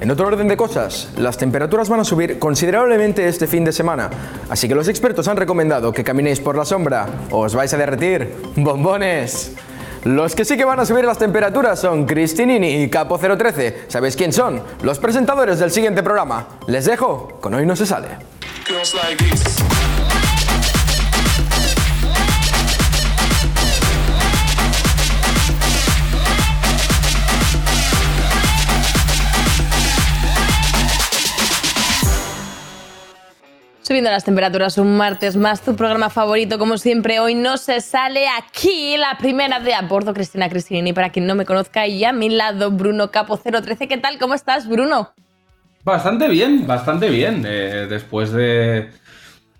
En otro orden de cosas, las temperaturas van a subir considerablemente este fin de semana, así que los expertos han recomendado que caminéis por la sombra o os vais a derretir. ¡Bombones! Los que sí que van a subir las temperaturas son Cristinini y Capo013. ¿Sabéis quién son? Los presentadores del siguiente programa. Les dejo con Hoy no se sale. Subiendo las temperaturas un martes más, tu programa favorito, como siempre, hoy no se sale aquí la primera de a bordo, Cristina Cristinini, para quien no me conozca, y a mi lado, Bruno Capo 013. ¿Qué tal? ¿Cómo estás, Bruno? Bastante bien, bastante bien. eh, después de,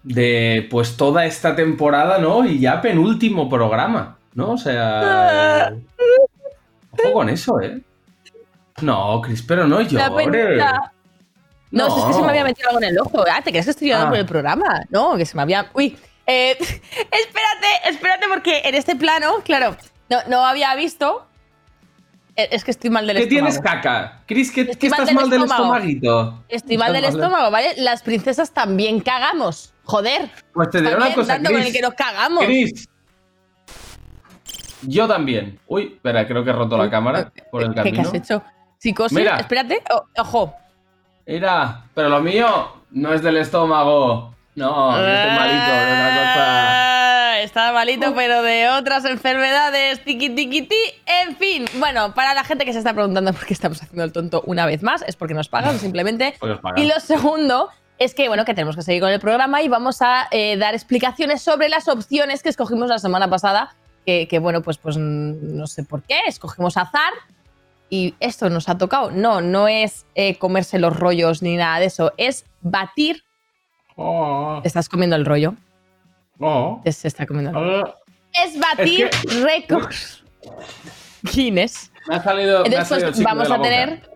de pues toda esta temporada, ¿no? Y ya penúltimo programa, ¿no? O sea... Ojo con eso, ¿eh? No, Cris, pero no llores. No, No. si es que se me había metido algo en el ojo. Ah, ¿te crees que estoy llorando Ah. por el programa? No, que se me había. Uy. eh, espérate, espérate, porque en este plano, claro, no, no había visto. Eh, Es que estoy mal del ¿Qué estómago. tienes caca? Cris, ¿qué, qué mal estás del mal del estómago. estomaguito? Estoy mal del estómago, ¿vale? Las princesas también cagamos. Joder. Pues te diré una cosa, dando con el que nos cagamos. Cris. Yo también. Uy, espera, creo que he roto la cámara por el ¿Qué, qué camino. has hecho? Psicosis, Mira. espérate. Ojo. Mira, pero lo mío no es del estómago. No, yo estoy malito de otra cosa. Está malito, pero de otras enfermedades. Tiki, tiki, ti. En fin, bueno, para la gente que se está preguntando por qué estamos haciendo el tonto una vez más, es porque nos pagan simplemente. Pagan. Y lo segundo es que, bueno, que tenemos que seguir con el programa y vamos a eh, dar explicaciones sobre las opciones que escogimos la semana pasada. Que, que, bueno, pues, pues no sé por qué, escogimos azar y esto nos ha tocado. No, no es eh, comerse los rollos ni nada de eso, es batir. Oh, Te estás comiendo el rollo. oh. Se está comiendo el rollo. Ah, Es batir Es que- récords Guinness. Me ha salido. me ha Entonces, salido pues, vamos de la a boca. tener.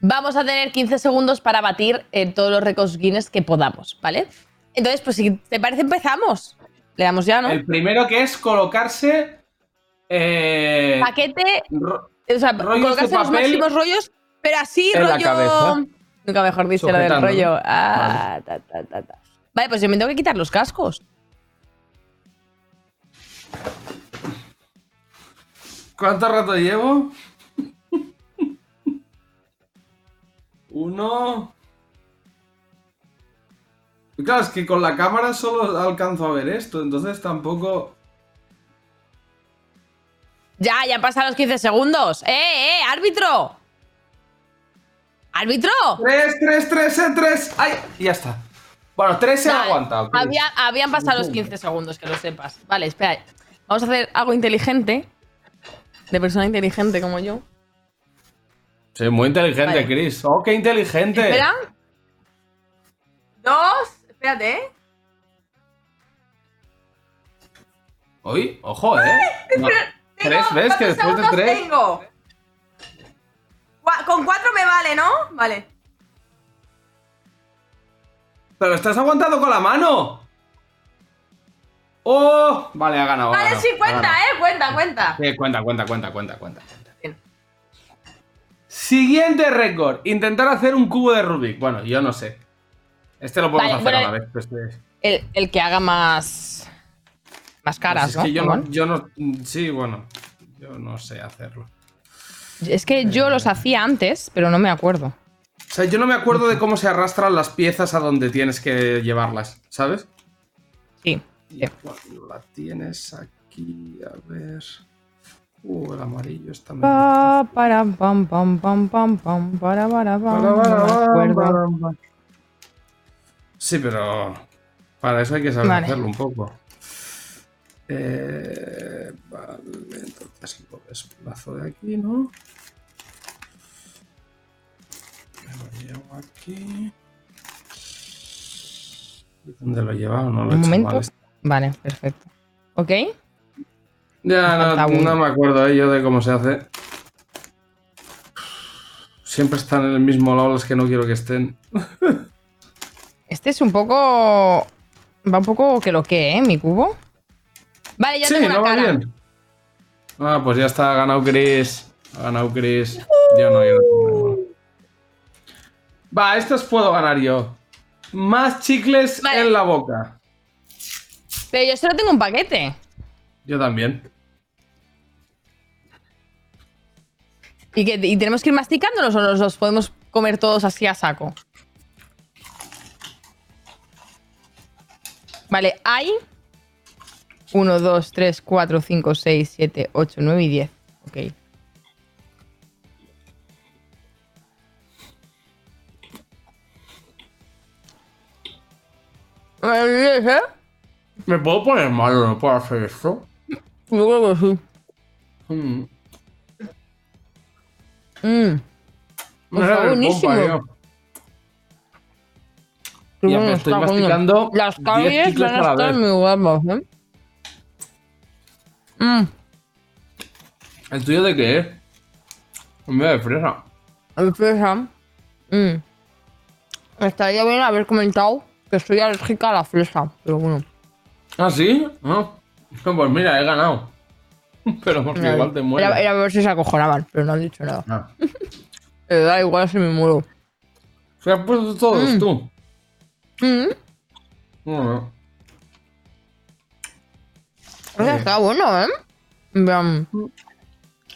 Vamos a tener 15 segundos para batir eh, todos los récords Guinness que podamos, ¿vale? Entonces, pues si te parece, empezamos. Le damos ya, ¿no? El primero que es colocarse. Eh, Paquete, ro- o sea, rollos de colocarse los máximos rollos, pero así, en la rollo. cabeza. Nunca mejor dicho lo del rollo. Ah, ta, ta, ta, ta. Vale, pues yo me tengo que quitar los cascos. ¿Cuánto rato llevo? Uno. Claro, es que con la cámara solo alcanzo a ver esto, entonces tampoco. Ya, ya han pasado los 15 segundos. ¡Eh, eh, árbitro! ¡Árbitro! ¡Tres, tres, tres, eh, tres! ¡Ay! Y ya está. Bueno, tres se ha Vale, aguantado. Había- habían pasado los 15 segundos, que lo sepas. Vale, espera. Vamos a hacer algo inteligente. De persona inteligente como yo. Sí, muy inteligente, Vale. Chris. ¡Oh, qué inteligente! Espera. Dos. Espérate, ¿eh? Uy, ojo, ¿eh? No, tres, ¿ves? Que después de tres. Tengo? Con cuatro me vale, ¿no? Vale. ¡Pero estás aguantando con la mano! ¡Oh! Vale, ha ganado. ha Vale, ganado, sí, cuenta, ganado. ¿eh? Cuenta, cuenta. Sí, cuenta, cuenta, cuenta, cuenta, cuenta. cuenta. Bien. Siguiente récord. Intentar hacer un cubo de Rubik. Bueno, yo no sé. Este lo podemos Vale, hacer bueno, a la vez. pues, este- El, el que haga más. Más caras, pues es ¿no? que yo no, yo no. Sí, bueno. Yo no sé hacerlo. Es que yo los hacía antes, pero no me acuerdo. O sea, yo no me acuerdo de cómo se arrastran las piezas a donde tienes que llevarlas, ¿sabes? Sí. Y cuando la tienes aquí, a ver. Uh, el amarillo está Pa, para, pam, pam, pam, pam, pam, para, para, pam. Sí, pero para eso hay que saber Vale. hacerlo un poco. Eh, vale, entonces lo desplazo de aquí, ¿no? Me lo llevo aquí. ¿Dónde lo he llevado? No lo he Un hecho momento. mal. Vale, perfecto. ¿Ok? Ya no, no me acuerdo eh, yo de cómo se hace. Siempre están en el mismo lado los que no quiero que estén. Este es un poco. Va un poco que lo que, ¿eh? Mi cubo. Vale, ya sí, tengo no va cara. bien. Ah, pues ya está, ha ganado Chris. Ha ganado Chris. Yo no, yo no. Va, estas puedo ganar yo. Más chicles Vale. en la boca. Pero yo solo tengo un paquete. Yo también. ¿Y, que, ¿Y tenemos que ir masticándolos o nos los podemos comer todos así a saco? Vale, hay 1, 2, 3, 4, 5, 6, 7, 8, 9 y 10. Ok. ¿Eh? ¿Me puedo poner malo? ¿No puedo hacer esto? Yo creo que sí. Mm. Mm. Me Está buenísimo. pompa, Ya bueno me estoy masticando Las 10 caries van a estar muy guapas, ¿eh? Mm. ¿El tuyo de qué es? En vez de fresa. El fresa. Mm. Estaría bien haber comentado que soy alérgica a la fresa, pero bueno. ¿Ah, sí? No. Pues mira, he ganado. Pero porque igual te mueres. Era, era a ver si se acojonaban, pero no han dicho nada. Ah. Eh, da igual si me muero. ¿Se has puesto todos Mm. tú? Mm. No, O sea, está bueno, ¿eh? Vean.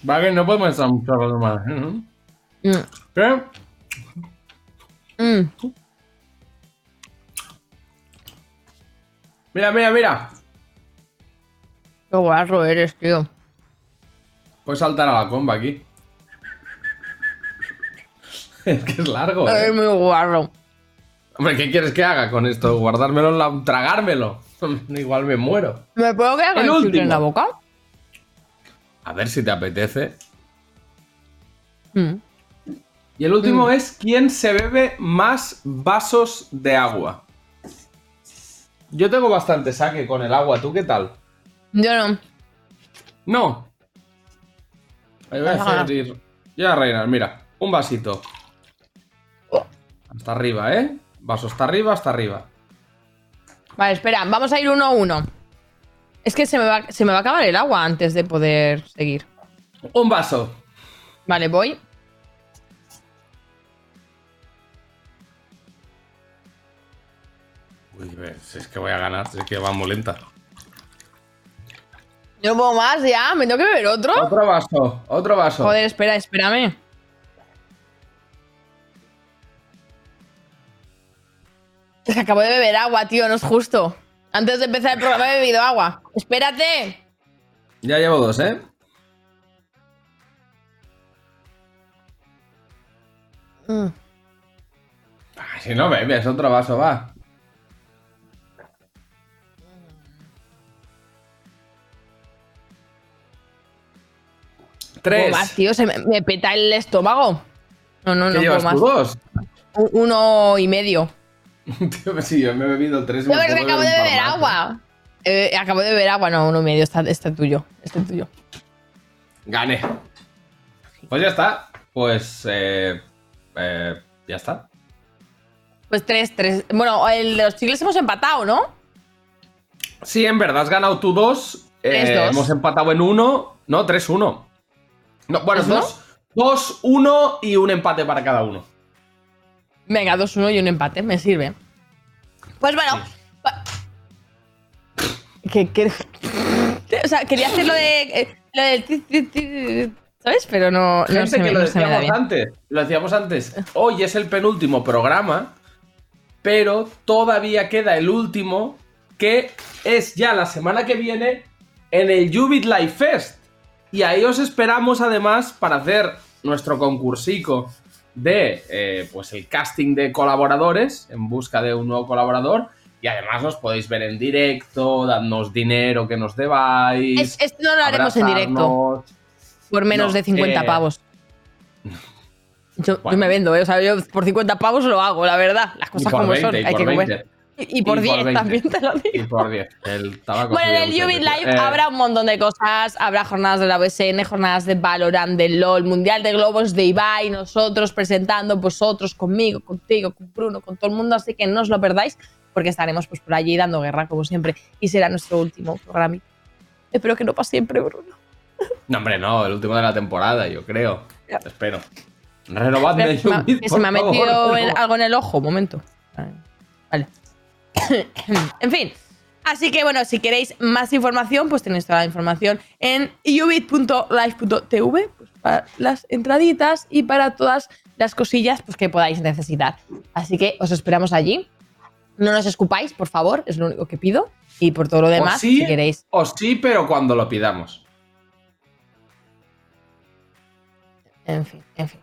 Vale, no podemos estar mucho rato más. ¿eh? Mm. ¿Qué? Mm. Mira, mira, mira. Qué guarro eres, tío. Puedes saltar a la comba aquí. es que es largo. ¿eh? Eres muy guarro. Hombre, ¿qué quieres que haga con esto? ¿Guardármelo en la... tragármelo? Igual me muero. ¿Me puedo quedar con El último. en la boca? A ver si te apetece. Mm. Y el último es ¿quién se bebe más vasos de agua? Yo tengo bastante saque con el agua, ¿tú qué tal? Yo no. No. Ahí voy a Ajá. hacer ir. Ya, reinas, mira. Un vasito. Hasta arriba, ¿eh? Vaso hasta arriba, hasta arriba. Vale, espera, vamos a ir uno a uno. Es que se me, va, se me va a acabar el agua antes de poder seguir. Un vaso. Vale, voy. Uy, ves, es que voy a ganar, es que va muy lenta. Yo no puedo más ya, ¿me tengo que beber otro? Otro vaso, otro vaso. Joder, espera, espérame. Es que acabo de beber agua, tío, no es justo. Antes de empezar el programa he bebido agua. ¡Espérate! Ya llevo dos, ¿eh? Mm. Ay, si no bebes, otro vaso, va. Tres. ¿Puedo más, tío? Se me, me peta el estómago. No, no, ¿Qué no llevas más. tú dos? U- Uno y medio. Tío, si yo me he bebido tres. No, pero que acabo de beber agua. Eh, acabo de beber agua, no, uno y medio. Está, está tuyo. Este es tuyo. Gané. Pues ya está. Pues. Eh, eh, ya está. Pues tres, tres. Bueno, el de los chicles hemos empatado, ¿no? Sí, en verdad has ganado tú dos. eh, Tres, dos. Hemos empatado en uno. No, tres, uno. No, bueno, ¿Tres, dos. Dos, uno y un empate para cada uno. Venga, dos, uno y un empate, me sirve. Pues bueno. Que, que- o sea, quería hacer lo de. eh, Lo del. ti- ti- ti- ¿Sabes? Pero no, no Gente se, me, que lo no se me da decíamos bien. antes. Lo decíamos antes. Hoy es el penúltimo programa. Pero todavía queda el último. Que es ya la semana que viene. En el Jubit Life Fest. Y ahí os esperamos además para hacer nuestro concursico de eh, pues el casting de colaboradores en busca de un nuevo colaborador. Y además nos podéis ver en directo, dadnos dinero que nos debáis. Es- esto no lo haremos en directo. Por menos No, de 50 eh, pavos. Yo, me vendo, ¿eh? O sea, yo por 50 pavos lo hago, la verdad. Las cosas como 20, son, hay que 20. comer. Y, y por Y por 10 20. también te lo Y digo. por 10. El tabaco Bueno, en el Ubit. Live Eh, habrá un montón de cosas. Habrá jornadas de la BSN, jornadas de Valorant, de LOL, Mundial de Globos, de Ibai, nosotros presentando, vosotros, conmigo, contigo, con Bruno, con todo el mundo. Así que no os lo perdáis, porque estaremos pues por allí dando guerra, como siempre. Y será nuestro último programa. Espero que no para siempre, Bruno. No, hombre, no, el último de la temporada, yo creo. Espero. Renovadme que se me ha favor, metido el- algo en el ojo, un momento. Vale. en fin. Así que bueno, si queréis más información, pues tenéis toda la información en ubit.live.tv pues, para las entraditas y para todas las cosillas pues, que podáis necesitar. Así que os esperamos allí. No nos escupáis, por favor, es lo único que pido. Y por todo lo demás, sí, si queréis. o sí, pero cuando lo pidamos. En fin, en fin.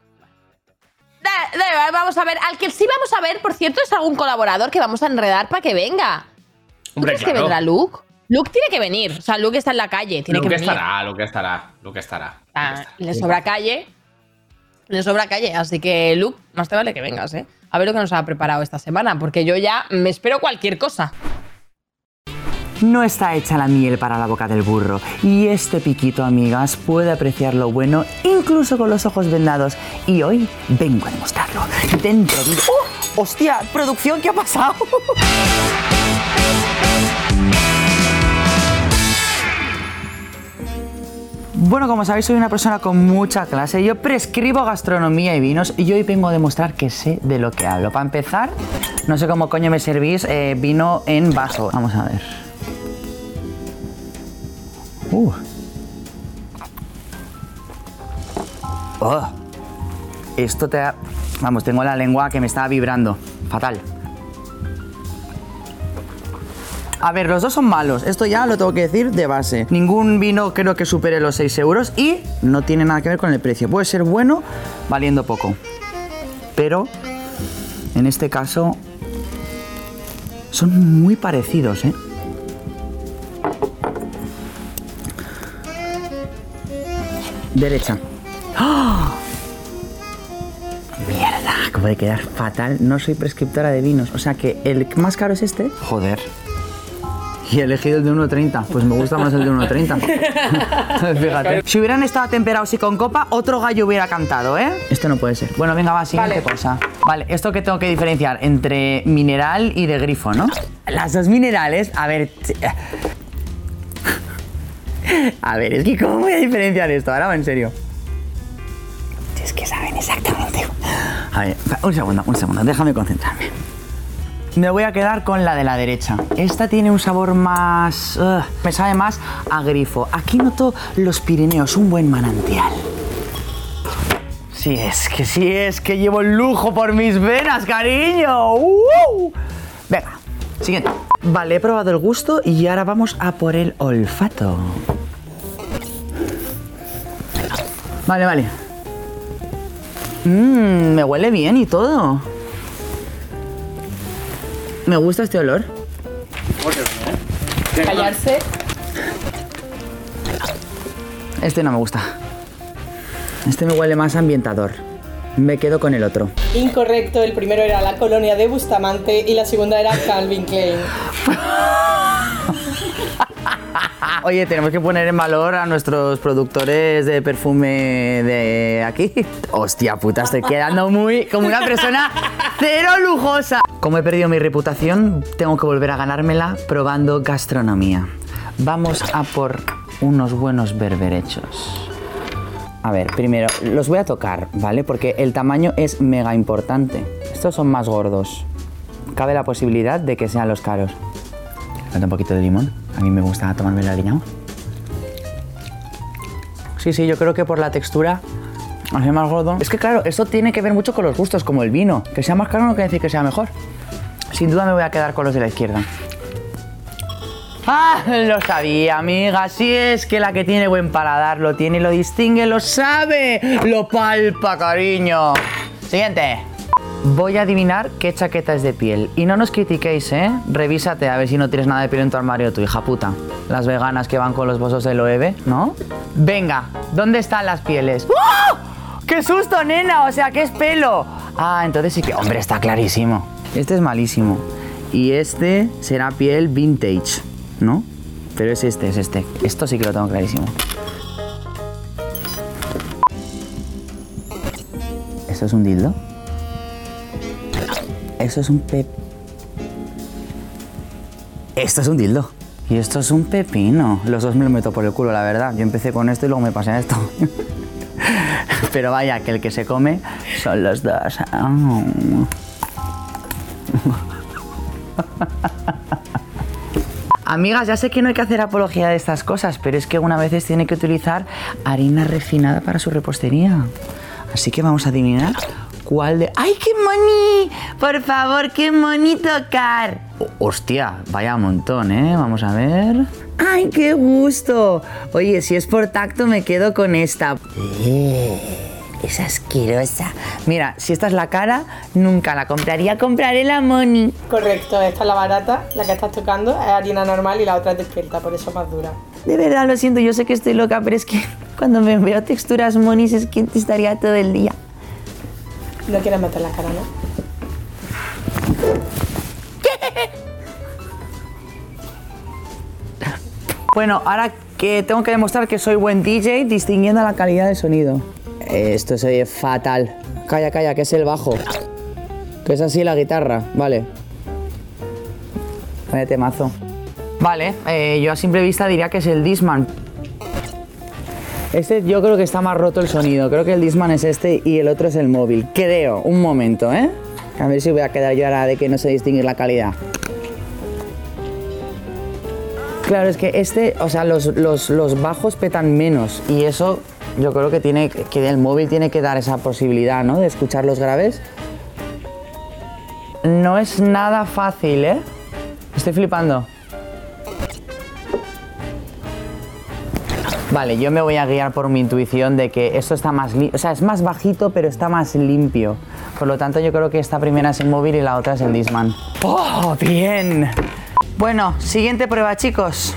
Da- igual, vamos a ver. Al que sí vamos a ver, por cierto, es algún colaborador que vamos a enredar para que venga. ¿Tú crees que vendrá Luke? Luke tiene que venir. O sea, Luke está en la calle, tiene Lo que venir. estará, que estará, que estará. Ah, estará. le sobra calle. Le sobra calle. Así que, Luke, más te vale que vengas, ¿eh? A ver lo que nos ha preparado esta semana, porque yo ya me espero cualquier cosa. No está hecha la miel para la boca del burro. Y este piquito, amigas, puede apreciar lo bueno incluso con los ojos vendados. Y hoy vengo a demostrarlo. Dentro de... ¡Oh! ¡Hostia! ¿Producción qué ha pasado? Bueno, como sabéis, soy una persona con mucha clase. Yo prescribo gastronomía y vinos y hoy vengo a demostrar que sé de lo que hablo. Para empezar, no sé cómo coño me servís eh, vino en vaso. Vamos a ver. Uh. Oh. Esto te ha... Vamos, tengo la lengua que me está vibrando. Fatal. A ver, los dos son malos. Esto ya lo tengo que decir de base. Ningún vino creo que supere los 6 euros y no tiene nada que ver con el precio. Puede ser bueno valiendo poco. Pero en este caso son muy parecidos, ¿eh? Derecha. ¡Ah! Mierda, acabo de quedar fatal. No soy prescriptora de vinos. O sea que el más caro es este. Joder. Y he elegido el de 1.30. Pues me gusta más el de 1.30. Fíjate. Si hubieran estado temperados y con copa, otro gallo hubiera cantado, ¿eh? Esto no puede ser. Bueno, venga, va, siguiente Vale. cosa. Vale, esto que tengo que diferenciar entre mineral y de grifo, ¿no? Las dos minerales, a ver. A ver, es que ¿cómo voy a diferenciar esto? Ahora va en serio. Es que saben exactamente. A ver, un segundo, un segundo, déjame concentrarme. Me voy a quedar con la de la derecha. Esta tiene un sabor más... me sabe más a grifo. Aquí noto los Pirineos, un buen manantial. Sí es, que sí es, que llevo el lujo por mis venas, cariño. ¡Uh! Venga, siguiente. Vale, he probado el gusto y ahora vamos a por el olfato. Vale, vale. Mmm, me huele bien y todo. Me gusta este olor. Callarse. Este no me gusta. Este me huele más ambientador. Me quedo con el otro. Incorrecto, el primero era la colonia de Bustamante y la segunda era Calvin Klein. Oye, tenemos que poner en valor a nuestros productores de perfume de aquí. Hostia puta, estoy quedando muy como una persona cero lujosa. Como he perdido mi reputación, tengo que volver a ganármela probando gastronomía. Vamos a por unos buenos berberechos. A ver, primero, los voy a tocar, ¿vale? Porque el tamaño es mega importante. Estos son más gordos. Cabe la posibilidad de que sean los caros. Falta un poquito de limón. A mí me gusta tomarme el aliñado. Sí, sí, yo creo que por la textura hace más gordo. Es que claro, esto tiene que ver mucho con los gustos, como el vino. Que sea más caro no quiere decir que sea mejor. Sin duda me voy a quedar con los de la izquierda. ¡Ah! Lo sabía, amiga. Si es que la que tiene buen paladar lo tiene, lo distingue, lo sabe, lo palpa, cariño. Siguiente. Voy a adivinar qué chaqueta es de piel. Y no nos critiquéis, ¿eh? Revísate a ver si no tienes nada de piel en tu armario, tu hija puta. Las veganas que van con los bolsos del Loewe, ¿no? Venga, ¿dónde están las pieles? ¡Oh! ¡Qué susto, nena! O sea, ¿qué es pelo? Ah, entonces sí que... Hombre, está clarísimo. Este es malísimo. Y este será piel vintage, ¿no? Pero es este, es este. Esto sí que lo tengo clarísimo. ¿Esto es un dildo? Eso es un pep... Esto es un dildo. Y esto es un pepino. Los dos me lo meto por el culo, la verdad. Yo empecé con esto y luego me pasé a esto. Pero vaya, que el que se come son los dos. Amigas, ya sé que no hay que hacer apología de estas cosas, pero es que una veces tiene que utilizar harina refinada para su repostería. Así que vamos a adivinar cuál de... ¡Ay, qué moni! Por favor, qué moni tocar. O- hostia, vaya montón, ¿eh? Vamos a ver. ¡Ay, qué gusto! Oye, si es por tacto me quedo con esta. Eh, Es asquerosa. Mira, si esta es la cara, nunca la compraría. Compraré la moni. Correcto, esta es la barata, la que estás tocando, es harina normal y la otra es despierta, por eso más dura. De verdad, lo siento, yo sé que estoy loca, pero es que cuando me veo texturas monis es que estaría todo el día. No quieres meter la cara, ¿no? Bueno, ahora que tengo que demostrar que soy buen DJ distinguiendo la calidad del sonido. Esto se oye fatal. Calla, calla, que es el bajo. Que es así la guitarra, vale. Vale, temazo. Vale, eh, yo a simple vista diría que es el Disman. Este yo creo que está más roto el sonido. Creo que el Disman es este y el otro es el móvil. Creo, un momento, ¿eh? A ver si voy a quedar yo ahora de que no sé distinguir la calidad. Claro, es que este, o sea, los, los- los bajos petan menos y eso yo creo que tiene que el móvil tiene que dar esa posibilidad, ¿no? De escuchar los graves. No es nada fácil, ¿eh? Estoy flipando. Vale, yo me voy a guiar por mi intuición de que esto está más limpio, o sea, es más bajito, pero está más limpio. Por lo tanto, yo creo que esta primera es el móvil y la otra es el Disman. ¡Oh, bien! Bueno, siguiente prueba, chicos.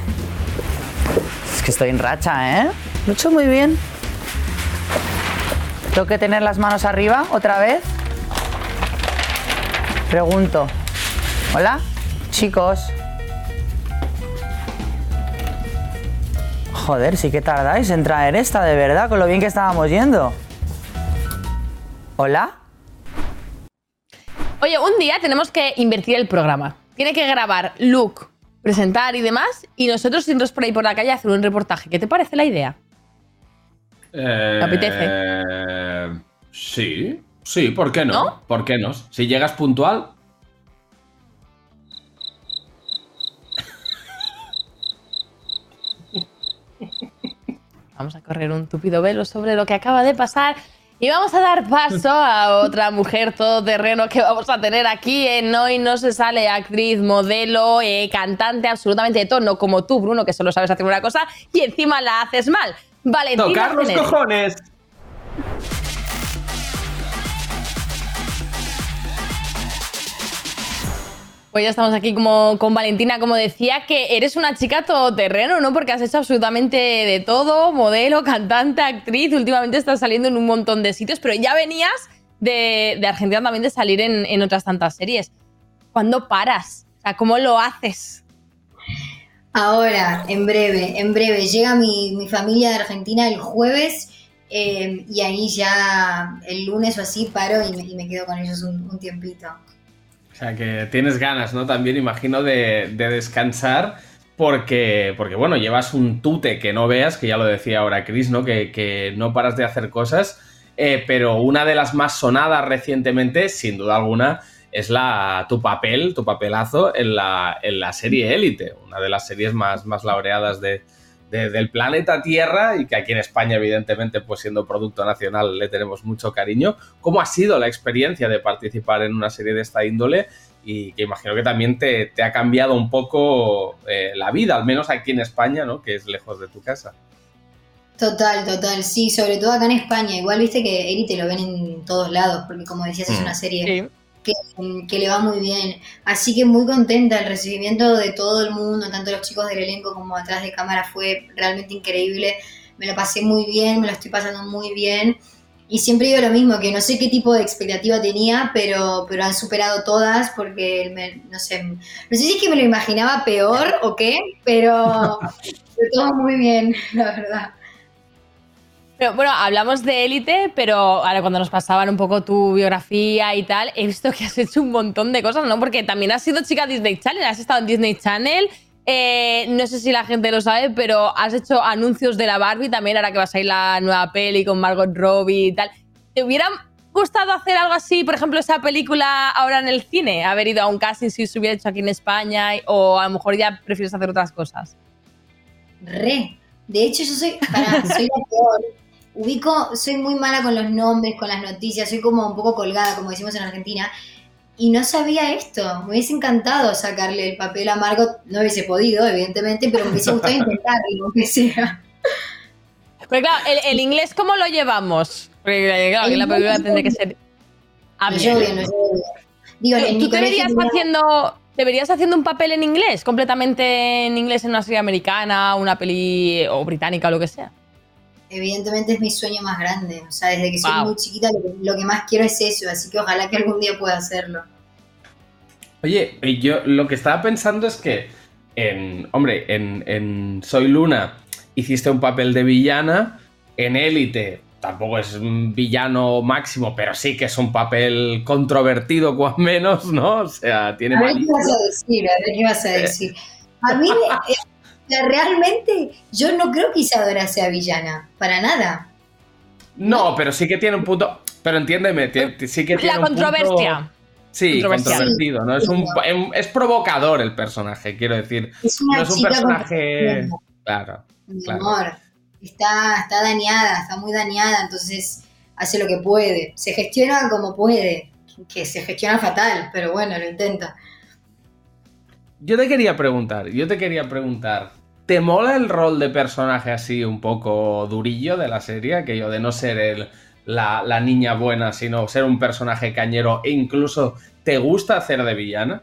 Es que estoy en racha, ¿eh? Lo he hecho muy bien. ¿Tengo que tener las manos arriba otra vez? Pregunto. ¿Hola? Chicos. Joder, sí que tardáis en traer esta, de verdad, con lo bien que estábamos yendo. ¿Hola? Oye, un día tenemos que invertir el programa. Tiene que grabar look, presentar y demás, y nosotros irnos por ahí por la calle a hacer un reportaje. ¿Qué te parece la idea? Eh, apetece? Sí, sí, ¿por qué no? ¿No? ¿Por qué no? Si llegas puntual, Vamos a correr un tupido velo sobre lo que acaba de pasar y vamos a dar paso a otra mujer todoterreno que vamos a tener aquí en Hoy No Se Sale, actriz, modelo, eh, cantante, absolutamente de tono, como tú, Bruno, que solo sabes hacer una cosa y encima la haces mal. Valentina tocar los cojones. Pues ya estamos aquí como con Valentina, como decía, que eres una chica todoterreno, ¿no? Porque has hecho absolutamente de todo, modelo, cantante, actriz, últimamente estás saliendo en un montón de sitios, pero ya venías de, de Argentina también de salir en, en otras tantas series. ¿Cuándo paras? O sea, ¿cómo lo haces? Ahora, en breve, en breve. Llega mi, mi familia de Argentina el jueves eh, y ahí ya el lunes o así paro y me, y me quedo con ellos un, un tiempito. O sea, que tienes ganas, ¿no? También imagino de, de descansar porque, porque, bueno, llevas un tute que no veas, que ya lo decía ahora Chris, ¿no? Que, que no paras de hacer cosas, eh, pero una de las más sonadas recientemente, sin duda alguna, es la, tu papel, tu papelazo en la, en la serie Élite, una de las series más, más laureadas de, de- del planeta Tierra y que aquí en España, evidentemente, pues siendo producto nacional, le tenemos mucho cariño. ¿Cómo ha sido la experiencia de participar en una serie de esta índole? Y que imagino que también te, te ha cambiado un poco eh, la vida, al menos aquí en España, ¿no? Que es lejos de tu casa. Total, total, sí, sobre todo acá en España. Igual viste que Élite lo ven en todos lados, porque como decías, es Mm. una serie que, que le va muy bien. Así que muy contenta, el recibimiento de todo el mundo, tanto los chicos del elenco como atrás de cámara, fue realmente increíble. Me lo pasé muy bien, me lo estoy pasando muy bien. Y siempre digo lo mismo, que no sé qué tipo de expectativa tenía, pero, pero han superado todas porque, me- no sé, no sé si es que me lo imaginaba peor o qué, pero, pero todo muy bien, la verdad. Pero bueno, hablamos de élite, pero ahora cuando nos pasaban un poco tu biografía y tal, he visto que has hecho un montón de cosas, ¿no? Porque también has sido chica Disney Channel, has estado en Disney Channel, eh, no sé si la gente lo sabe, pero has hecho anuncios de la Barbie también, ahora que vas a ir la nueva peli con Margot Robbie y tal. ¿Te hubiera gustado hacer algo así, por ejemplo, esa película ahora en el cine? Haber ido a un casting si se hubiera hecho aquí en España o a lo mejor ya prefieres hacer otras cosas. Re. De hecho, yo soy, pará, soy la peor. Ubico, soy muy mala con los nombres, con las noticias, soy como un poco colgada, como decimos en Argentina. Y no sabía esto. Me hubiese encantado sacarle el papel a Margot. No hubiese podido, evidentemente, pero me hubiese gustado intentarlo, aunque sea. Pero claro, el, el inglés, ¿cómo lo llevamos? Porque claro, que la película tendría que ser. No yo bien, no yo bien. Digo, en mi ¿Tú te verías tenía- haciendo, te verías haciendo un papel en inglés? Completamente en inglés en una serie americana, una peli o británica o lo que sea. Evidentemente es mi sueño más grande. O sea, desde que soy Wow. muy chiquita lo que, lo que más quiero es eso. Así que ojalá que algún día pueda hacerlo. Oye, yo lo que estaba pensando es que, en, hombre, en, en Soy Luna hiciste un papel de villana, en Élite tampoco es un villano máximo, pero sí que es un papel controvertido, cuan menos, ¿no? O sea, tiene A ver qué vas a decir, a ver qué vas a decir. A mí, eh, sea, realmente, yo no creo que Isadora sea villana, para nada. No, pero sí que tiene un punto. Pero entiéndeme, ti- ti- sí que tiene La un punto- controversia. Sí, Controversial. controvertido, ¿no? Es, un, em- es provocador el personaje, quiero decir. Es una No es un chica personaje. Claro. Mi Claro. amor, está, está dañada, está muy dañada, entonces hace lo que puede. Se gestiona como puede, que se gestiona fatal, pero bueno, lo intenta. Yo te quería preguntar, yo te quería preguntar. ¿Te mola el rol de personaje así un poco durillo de la serie? Aquello de no ser el, la, la niña buena, sino ser un personaje cañero e incluso te gusta hacer de villana?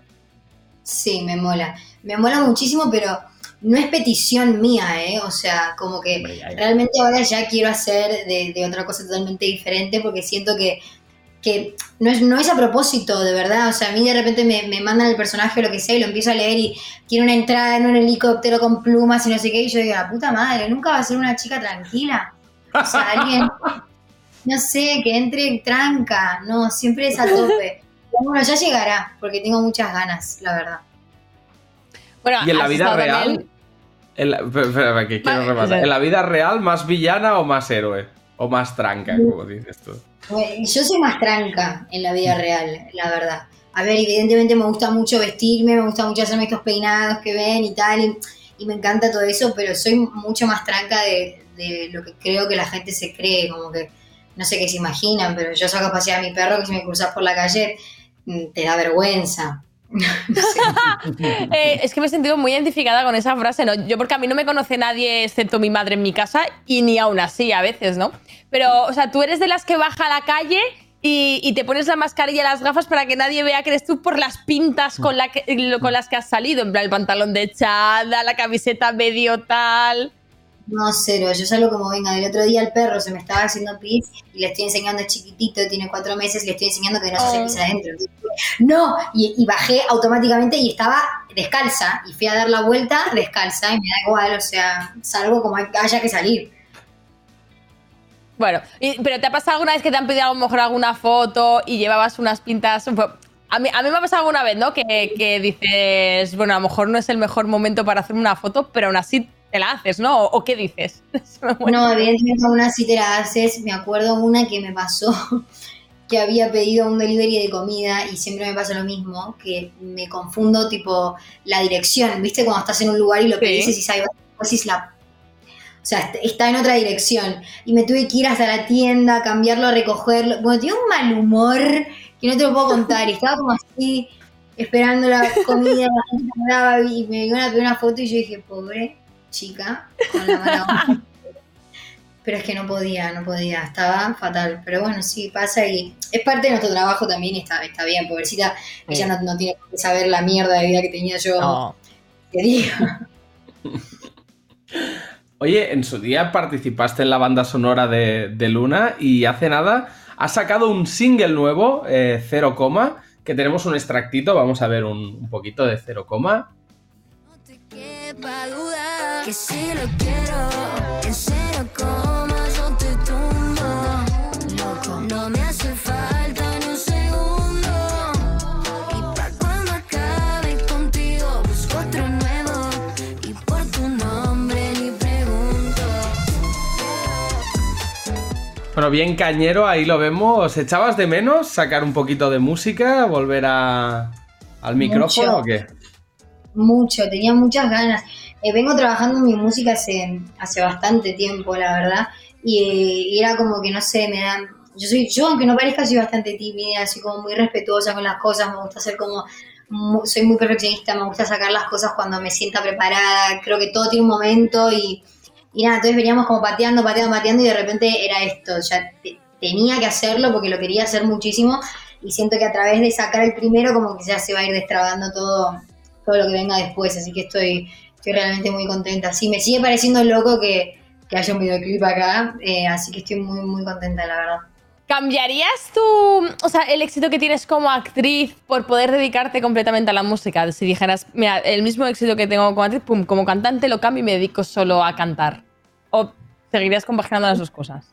Sí, me mola. Me mola muchísimo, pero no es petición mía, ¿eh? O sea, como que realmente ahora ya quiero hacer de, de otra cosa totalmente diferente porque siento que, que no, es, no es a propósito, de verdad. O sea, a mí de repente me, me mandan el personaje o lo que sea y lo empiezo a leer y tiene una entrada en un helicóptero con plumas y no sé qué. Y yo digo, la puta madre, nunca va a ser una chica tranquila. O sea, alguien, no sé, que entre tranca. No, siempre es a tope. Pero bueno, ya llegará porque tengo muchas ganas, la verdad. Bueno, ¿Y en la vida real? En la, espera, espera, que quiero Vale, rematar. ¿En la vida real más villana o más héroe? O más tranca, como dices tú. Yo soy más tranca en la vida real, la verdad. A ver, evidentemente me gusta mucho vestirme, me gusta mucho hacerme estos peinados que ven y tal, y, me encanta todo eso, pero soy mucho más tranca de, de lo que creo que la gente se cree, como que no sé qué se imaginan, pero yo saco a pasear a mi perro que si me cruzas por la calle mm, te da vergüenza. Eh, es que me he sentido muy identificada con esa frase, ¿no? Yo porque a mí no me conoce nadie excepto mi madre en mi casa y ni aún así a veces, ¿no? Pero, o sea, tú eres de las que baja a la calle y, te pones la mascarilla y las gafas para que nadie vea que eres tú por las pintas con las que has salido, en plan el pantalón de chada, la camiseta medio tal. No, cero, yo salgo como venga. El otro día el perro se me estaba haciendo pis y le estoy enseñando, es chiquitito, tiene cuatro meses, y le estoy enseñando que no se hace Oh. pis adentro. No, y, y bajé automáticamente y estaba descalza y fui a dar la vuelta descalza y me da igual, o sea, salgo como haya que salir. Bueno, y- pero ¿te ha pasado alguna vez que te han pedido a lo mejor alguna foto y llevabas unas pintas... A mí, a mí me ha pasado alguna vez, ¿no? Que, que dices, bueno, a lo mejor no es el mejor momento para hacerme una foto, pero aún así te la haces, ¿no? ¿O, qué dices? No, evidentemente una sí te la haces. Me acuerdo una que me pasó que había pedido un delivery de comida y siempre me pasa lo mismo, que me confundo tipo la dirección, ¿viste? Cuando estás en un lugar y lo Sí. pedís y decís, "Ay, vos decís la... O sea, est- está en otra dirección. Y me tuve que ir hasta la tienda, cambiarlo, recogerlo. Bueno, tenía un mal humor que no te lo puedo contar. Y estaba como así, esperando la comida, la gente y me iban a pedir una foto y yo dije, pobre chica, con la mala onda. Pero es que no podía, no podía, estaba fatal. Pero bueno, sí, pasa y es parte de nuestro trabajo también y está, está bien, pobrecita. Ella no, no tiene que saber la mierda de vida que tenía yo. No. Te digo. Oye, en su día participaste en la banda sonora de, de Luna y hace nada has sacado un single nuevo, eh, Cero Coma, que tenemos un extractito, vamos a ver un, un poquito de Cero Coma. No te quepa duda que si lo quiero, en cero coma yo te tumbo. loco. No me hace falta ni un segundo. Y pa' cuando acabe contigo, busco otro nuevo. Y por tu nombre ni pregunto. Bueno, bien cañero, ahí lo vemos. ¿Echabas de menos sacar un poquito de música, volver a, al micrófono o qué? Mucho, tenía muchas ganas eh, vengo trabajando en mi música hace, hace bastante tiempo, la verdad, y, era como que, no sé, me dan... Yo, soy, yo, aunque no parezca, soy bastante tímida, así como muy respetuosa con las cosas, me gusta ser como... soy muy perfeccionista, me gusta sacar las cosas cuando me sienta preparada, creo que todo tiene un momento y, y nada, entonces veníamos como pateando, pateando, pateando y de repente era esto, ya te- tenía que hacerlo porque lo quería hacer muchísimo y siento que a través de sacar el primero como que ya se va a ir destrabando todo, todo lo que venga después, así que estoy, estoy realmente muy contenta. Sí, me sigue pareciendo loco que, que haya un videoclip acá, eh, así que estoy muy, muy contenta, la verdad. ¿Cambiarías tu, o sea, el éxito que tienes como actriz por poder dedicarte completamente a la música? Si dijeras, mira, el mismo éxito que tengo como actriz, pum, como cantante lo cambio y me dedico solo a cantar. ¿O seguirías compaginando las dos cosas?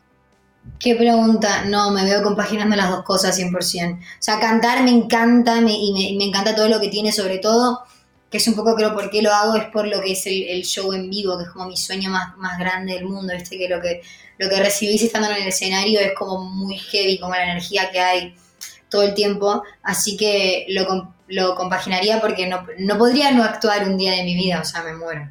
Qué pregunta, no, me veo compaginando las dos cosas 100%. O sea, cantar me encanta me- y me, me encanta todo lo que tiene, sobre todo, que es un poco creo por qué lo hago, es por lo que es el, el show en vivo, que es como mi sueño más, más grande del mundo, ¿viste? Que lo que lo que recibís estando en el escenario es como muy heavy, como la energía que hay todo el tiempo, así que lo, lo compaginaría porque no, no podría no actuar un día de mi vida, o sea, me muero.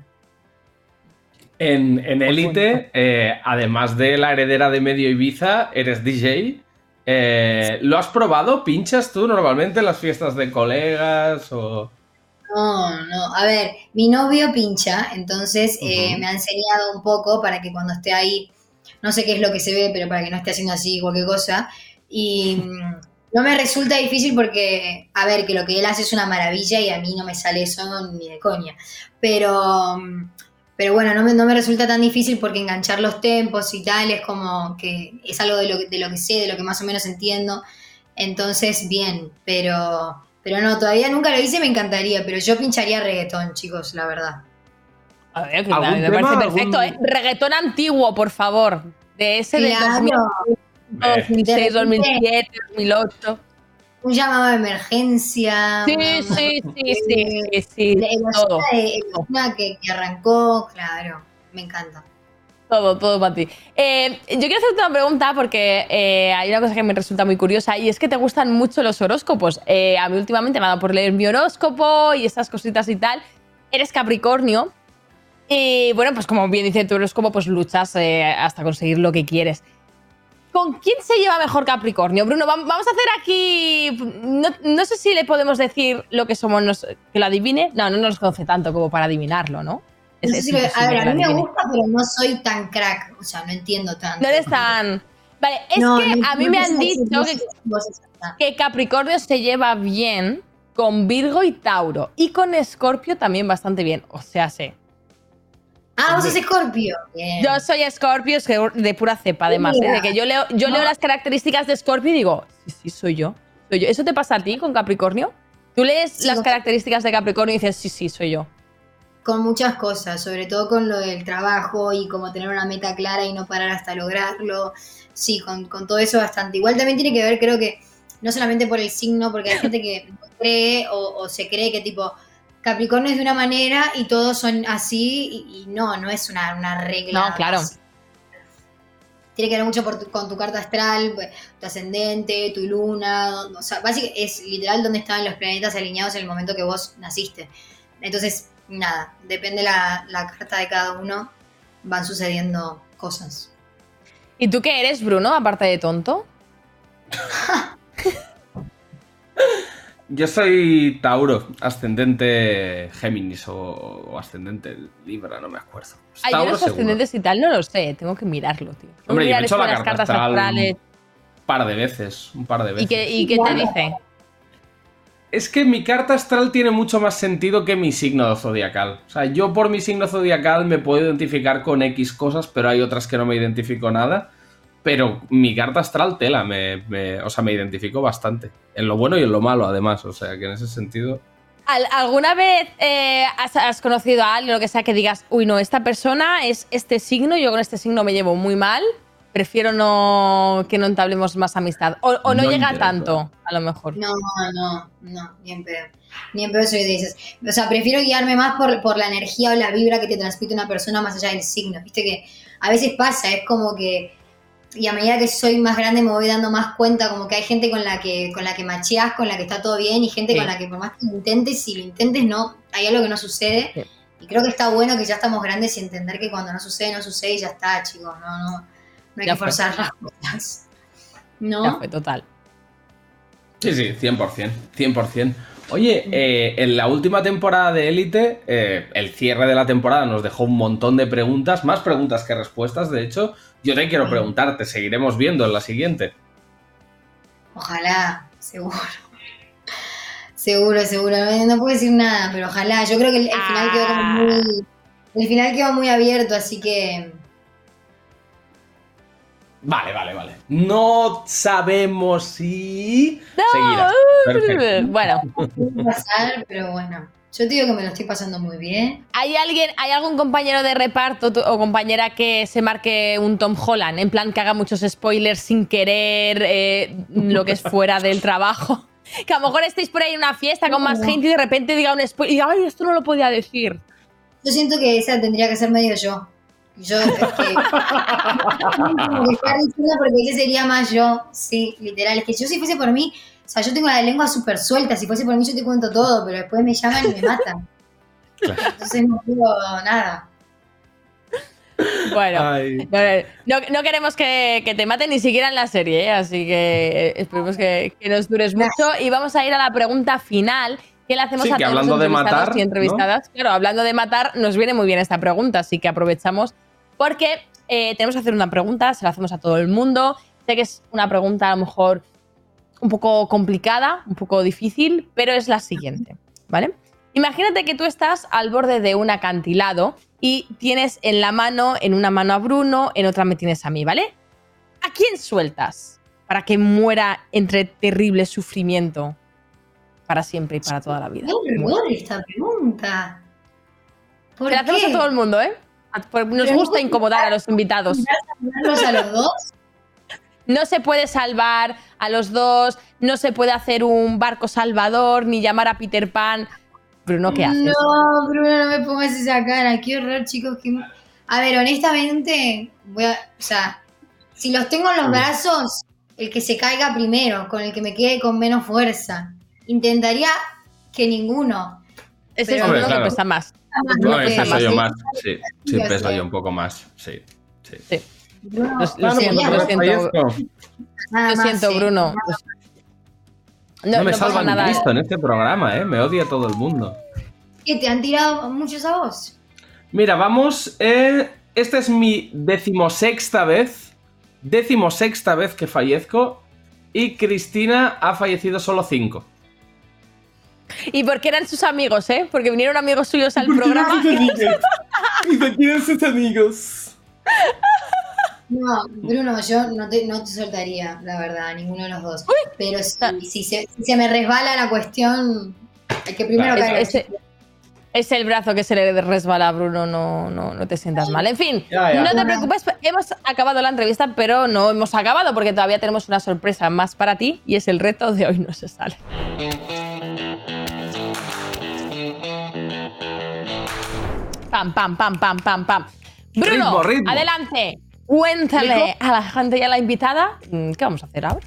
En, en Élite, eh, además de la heredera de Medio Ibiza, eres DJ. Eh, ¿Lo has probado? ¿Pinchas tú normalmente en las fiestas de colegas? O... No, no. A ver, mi novio pincha, entonces eh, me ha enseñado un poco para que cuando esté ahí, no sé qué es lo que se ve, pero para que no esté haciendo así cualquier cosa. Y mm, no me resulta difícil porque, a ver, que lo que él hace es una maravilla y a mí no me sale eso ni de coña. Pero, mm, pero bueno, no me, no me resulta tan difícil porque enganchar los tempos y tal es como que es algo de lo, de lo que sé, de lo que más o menos entiendo. Entonces, bien, pero, pero no, todavía nunca lo hice, me encantaría, pero yo pincharía reggaetón, chicos, la verdad. A ver, que ¿Algún me tema, parece algún- perfecto, ¿eh? Reggaetón antiguo, por favor. De ese de Claro. 2000, 2006, De 2007, 2008. Un llamado de emergencia. Sí, una- sí, sí, sí, sí, sí, El todo. Osuna de- el Osuna que, que arrancó, claro, me encanta. Todo, todo para ti. Eh, yo quiero hacerte una pregunta porque eh, hay una cosa que me resulta muy curiosa y es que te gustan mucho los horóscopos. Eh, a mí últimamente me ha dado por leer mi horóscopo y esas cositas y tal. Eres Capricornio y bueno, pues como bien dice tu horóscopo, pues luchas hasta conseguir lo que quieres. ¿Con quién se lleva mejor Capricornio? Bruno, vam- vamos a hacer aquí... No, no sé si le podemos decir lo que somos, nos- que lo adivine. No, no nos conoce tanto como para adivinarlo, ¿no? No es lo- a ver, a mí me gusta, pero no soy tan crack, o sea, no entiendo tanto. No eres tan. Vale, es No, que no- a mí no me han dicho que, Capricornio se lleva bien con Virgo y Tauro. Y con Escorpio también bastante bien. O sea, sé. Ah, vos sos Scorpio. Bien. Yo soy Escorpio de pura cepa, además. ¿eh? De que yo leo, yo leo las características de Escorpio y digo, sí, sí, soy yo. Soy yo. ¿Eso te pasa a ti con Capricornio? Tú lees Sí, las características de Capricornio y dices, sí, sí, soy yo. Con muchas cosas, sobre todo con lo del trabajo y como tener una meta clara y no parar hasta lograrlo. Sí, con, con todo eso bastante. Igual también tiene que ver, creo que, no solamente por el signo, porque hay gente que cree o, o se cree que tipo Capricornio es de una manera y todos son así y, y no, no es una, una regla. No, claro. así. Tiene que ver mucho por tu- con tu carta astral, pues, tu ascendente, tu luna, o sea, básicamente es literal donde estaban los planetas alineados en el momento que vos naciste. Entonces, nada, depende la, la carta de cada uno, van sucediendo cosas. ¿Y tú qué eres, Bruno, aparte de tonto? Yo soy Tauro, ascendente Géminis o, o ascendente Libra, no me acuerdo. Ay, yo los seguro. ascendentes y tal no lo sé, tengo que mirarlo, tío. Tengo que Hombre, yo mirar me he hecho la las carta cartas astral astrales. un par de veces, un par de ¿Y veces. qué, y qué te dice? Es que mi carta astral tiene mucho más sentido que mi signo zodiacal. O sea, yo por mi signo zodiacal me puedo identificar con X cosas, pero hay otras que no me identifico nada. Pero mi carta astral tela, me, o sea, me identifico bastante. En lo bueno y en lo malo, además. O sea, que en ese sentido. ¿Al- ¿Alguna vez eh, has, has conocido a alguien, lo que sea, que digas, uy, no, esta persona es este signo, yo con este signo me llevo muy mal, prefiero no que no entablemos más amistad? O, o no, No llega tanto, a lo mejor. No, no, no, ni en pedo. Ni en pedo soy de esas. O sea, prefiero guiarme más por, por la energía o la vibra que te transmite una persona más allá del signo. Viste que a veces pasa, es como que y a medida que soy más grande me voy dando más cuenta como que hay gente con la que con la que macheas, con la que está todo bien y gente Sí. con la que por más que lo intentes, si lo intentes no, hay algo que no sucede. Sí. Y creo que está bueno que ya estamos grandes y entender que cuando no sucede, no sucede y ya está, chicos, no, no, no hay Ya que fue. forzar las cosas. Ya ¿No? fue total. Sí, sí, 100%. 100%. Oye, eh, en la última temporada de Élite, eh, el cierre de la temporada nos dejó un montón de preguntas, más preguntas que respuestas, de hecho. Yo te quiero preguntar, te seguiremos viendo en la siguiente. Ojalá, seguro. Seguro, seguro. No, no puedo decir nada, pero ojalá. Yo creo que el, el final quedó como muy. El final quedó muy abierto, así que. Vale, vale, vale. No sabemos si seguirá. Perfecto. Bueno, puede pasar, pero bueno. Yo te digo que me lo estoy pasando muy bien. ¿hay alguien, hay algún compañero de reparto o compañera que se marque un Tom Holland? En plan, que haga muchos spoilers sin querer, eh, lo que es fuera del trabajo. Que a lo mejor estéis por ahí en una fiesta con más gente y de repente diga un spoiler y diga, ay, esto no lo podía decir. Yo siento que esa tendría que ser medio yo. Yo, es que. porque ese sería más yo. Sí, literal. Es que yo, si fuese por mí. O sea, yo tengo la lengua súper suelta. Si fuese por mí, yo te cuento todo, pero después me llaman y me matan. Claro. Entonces no digo nada. Bueno, no, no- no queremos que, que te maten ni siquiera en la serie, ¿eh? así que eh, esperemos que, que nos dures mucho. Y vamos a ir a la pregunta final que le hacemos Sí, a que todos los de entrevistados matar, y entrevistadas. Claro, hablando de matar, nos viene muy bien esta pregunta, así que aprovechamos porque eh, tenemos que hacer una pregunta, se la hacemos a todo el mundo. Sé que es una pregunta a lo mejor un poco complicada, un poco difícil, pero es la siguiente, ¿vale? Imagínate que tú estás al borde de un acantilado y tienes en la mano, en una mano a Bruno, en otra me tienes a mí, ¿vale? ¿A quién sueltas para que muera entre terrible sufrimiento para siempre y para toda la vida? ¡Qué horror esta pregunta! ¿Por Te la hacemos a todo el mundo, ¿eh? Nos gusta incomodar a los invitados. ¿Salvarlos a los dos? No se puede salvar a los dos, no se puede hacer un barco salvador, ni llamar a Peter Pan. Bruno, ¿qué haces? No, Bruno, no me pongas esa cara. Qué horror, chicos. qué- A ver, honestamente, voy a. O sea, si los tengo en los brazos, el que se caiga primero, con el que me quede con menos fuerza. Intentaría que ninguno. Ese es Hombre, claro. que pesa más. No, No ese pesa más. yo ¿sí? más. Sí, sí, pesa sé. yo un poco más. Sí, sí. Bruno, Lo- siento, lo siento. Lo siento, ¿eh? Bruno. No, No, me no salvan nada. visto en este programa, ¿eh? Me odia todo el mundo. ¿Qué, ¿Te han tirado muchos a vos? Mira, vamos. eh, esta es mi decimosexta vez. Decimosexta vez que fallezco. Y Cristina ha fallecido solo cinco. Y porque eran sus amigos, ¿eh? Porque vinieron amigos suyos al programa. ¿Y de quién sus amigos? No, Bruno, yo no te, no te soltaría, la verdad, ninguno de los dos. Pero Ah. si, si se, si se me resbala la cuestión, el que primero Claro, caiga. Es, es- es el brazo que se le resbala a Bruno, no, no, no te sientas mal. En fin, Ya, ya. no te preocupes, hemos acabado la entrevista, pero no hemos acabado porque todavía tenemos una sorpresa más para ti y es el reto de hoy no se sale. Pam, pam, pam, pam, pam, pam. Bruno, Ritmo, ritmo. adelante. Cuéntale a la gente y a la invitada mm, qué vamos a hacer ahora.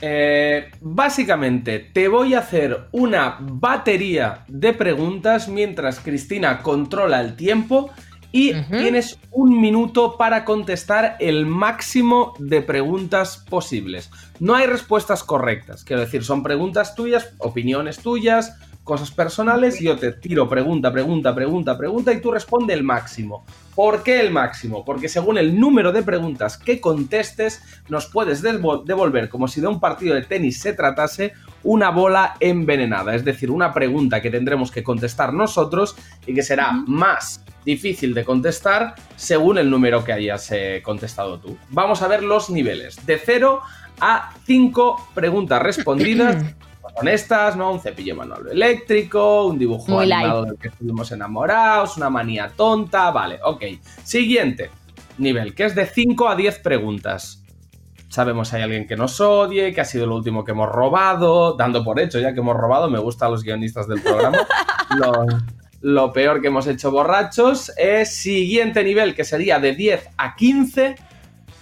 Eh, básicamente, te voy a hacer una batería de preguntas mientras Cristina controla el tiempo y tienes un minuto para contestar el máximo de preguntas posibles. No hay respuestas correctas, quiero decir, son preguntas tuyas, opiniones tuyas, cosas personales y yo te tiro pregunta, pregunta, pregunta, pregunta y tú responde el máximo. ¿Por qué el máximo? Porque según el número de preguntas que contestes, nos puedes devolver, como si de un partido de tenis se tratase, una bola envenenada. Es decir, una pregunta que tendremos que contestar nosotros y que será más difícil de contestar según el número que hayas eh, contestado tú. Vamos a ver los niveles. De 0 a 5 preguntas respondidas. honestas, ¿no? Un cepillo manual eléctrico, un dibujo Muy animado del que estuvimos enamorados, una manía tonta, vale, ok. Siguiente nivel, que es de 5 a 10 preguntas. Sabemos hay alguien que nos odie, que ha sido lo último que hemos robado, dando por hecho ya que hemos robado, me gustan los guionistas del programa. lo, lo peor que hemos hecho borrachos. Eh, siguiente nivel, que sería de 10 a 15.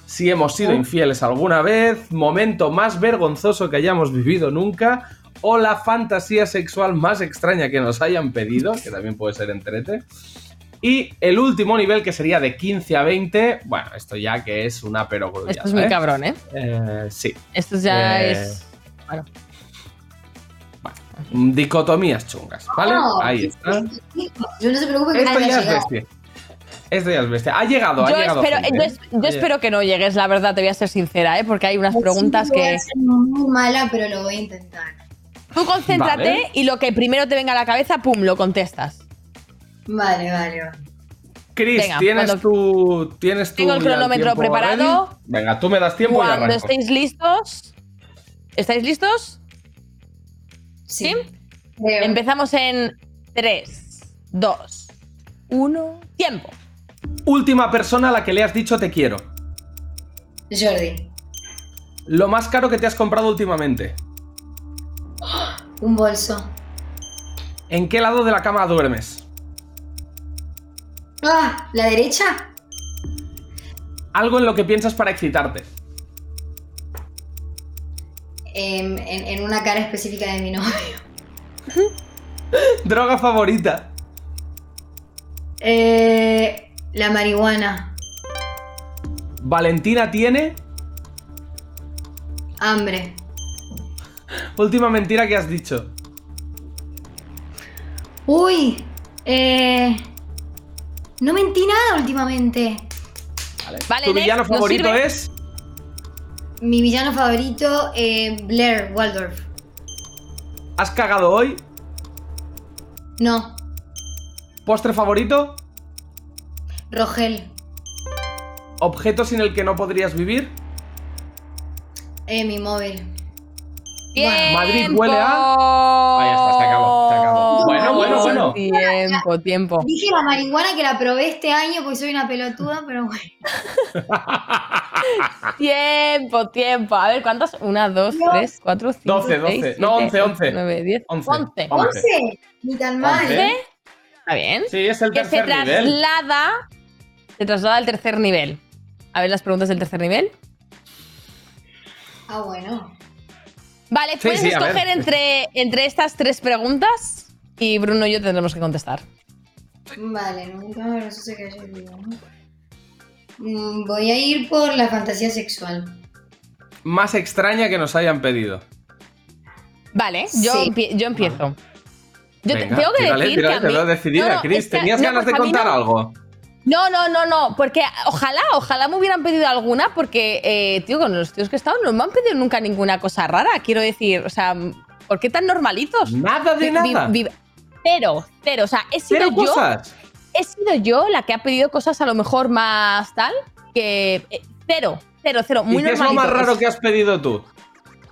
si hemos sido infieles alguna vez, momento más vergonzoso que hayamos vivido nunca, o la fantasía sexual más extraña que nos hayan pedido, que también puede ser entrete. Y el último nivel, que sería de 15 a 20, bueno, esto ya que es una perogrullada. Esto es muy ¿eh? cabrón, ¿eh? Eh, sí. Esto ya Eh, es. Bueno, Dicotomías chungas, ¿vale? No, Ahí está. Yo no se preocupe que Esto ya es bestia. Esto ya es bestia. Ha llegado, ha yo llegado. espero, gente, yo, ¿eh? es- yo Oye, espero que no llegues, la verdad, te voy a ser sincera, ¿eh? Porque hay unas preguntas Sí, voy que. a ser muy mala, pero lo voy a intentar. Tú concéntrate Vale. y lo que primero te venga a la cabeza, pum, lo contestas. Vale, vale, vale. Chris, Venga, tienes cuando- tu. Tienes tu Tengo el cronómetro preparado. ready. Venga, tú me das tiempo y Cuando arranco. estéis listos. ¿Estáis listos? Sí. Empezamos en 3, 2, 1. ¡Tiempo! Última persona a la que le has dicho te quiero. Jordi. Lo más caro que te has comprado últimamente. Un bolso. ¿En qué lado de la cama duermes? Ah, ¿la derecha? Algo en lo que piensas para excitarte. Em, en, en una cara específica de mi novio. Droga favorita. Eh, la marihuana. Valentina tiene. Hambre. Última mentira que has dicho. Uy. Eh, no mentí nada últimamente. Vale, ¿Tu villano ¿nos favorito sirve? es? Mi villano favorito, eh, Blair Waldorf. ¿Has cagado hoy? No, ¿Postre favorito? Rogel. ¿Objeto sin el que no podrías vivir? Eh, mi móvil. ¡Tiempo! Madrid huele a- Ahí está, se acabó, se acabó. Bueno, bueno, bueno. Tiempo, tiempo. Dije la marihuana que la probé este año porque soy una pelotuda, pero bueno. Tiempo, tiempo. A ver, ¿cuántas? Una, dos, No. tres, cuatro, cinco, 12, 12. seis, No, siete, 11, 11. ocho, nueve, diez, Once. once. Once. ¿Once? Ni tan mal. Once. ¿eh? Está bien. Sí, es el Que se nivel. traslada. Se traslada al tercer nivel. A ver las preguntas del tercer nivel. Ah, bueno. Vale, Sí, puedes sí, escoger entre, entre estas tres preguntas y Bruno y yo tendremos que contestar. Vale, nunca me sé que haya olvidado, ¿no? Mm, Voy a ir por la fantasía sexual. Más extraña que nos hayan pedido. Vale, yo, Sí. empie- yo empiezo. Yo te- Venga, tengo que tírale, decir tírale, que a te veo decidida, No, no, Chris. es que- ¿Tenías no, ganas de contar no- algo? No, no, no, no, porque ojalá, ojalá me hubieran pedido alguna, porque, eh, tío, con los tíos que he estado no me han pedido nunca ninguna cosa rara, quiero decir, o sea, ¿por qué tan normalitos? Nada de Vi- vi- nada. vi- cero, cero, o sea, he sido Cero yo, cosas. he sido yo la que ha pedido cosas a lo mejor más tal, que eh, cero, cero, cero, muy ¿Y qué es lo más raro que has pedido tú?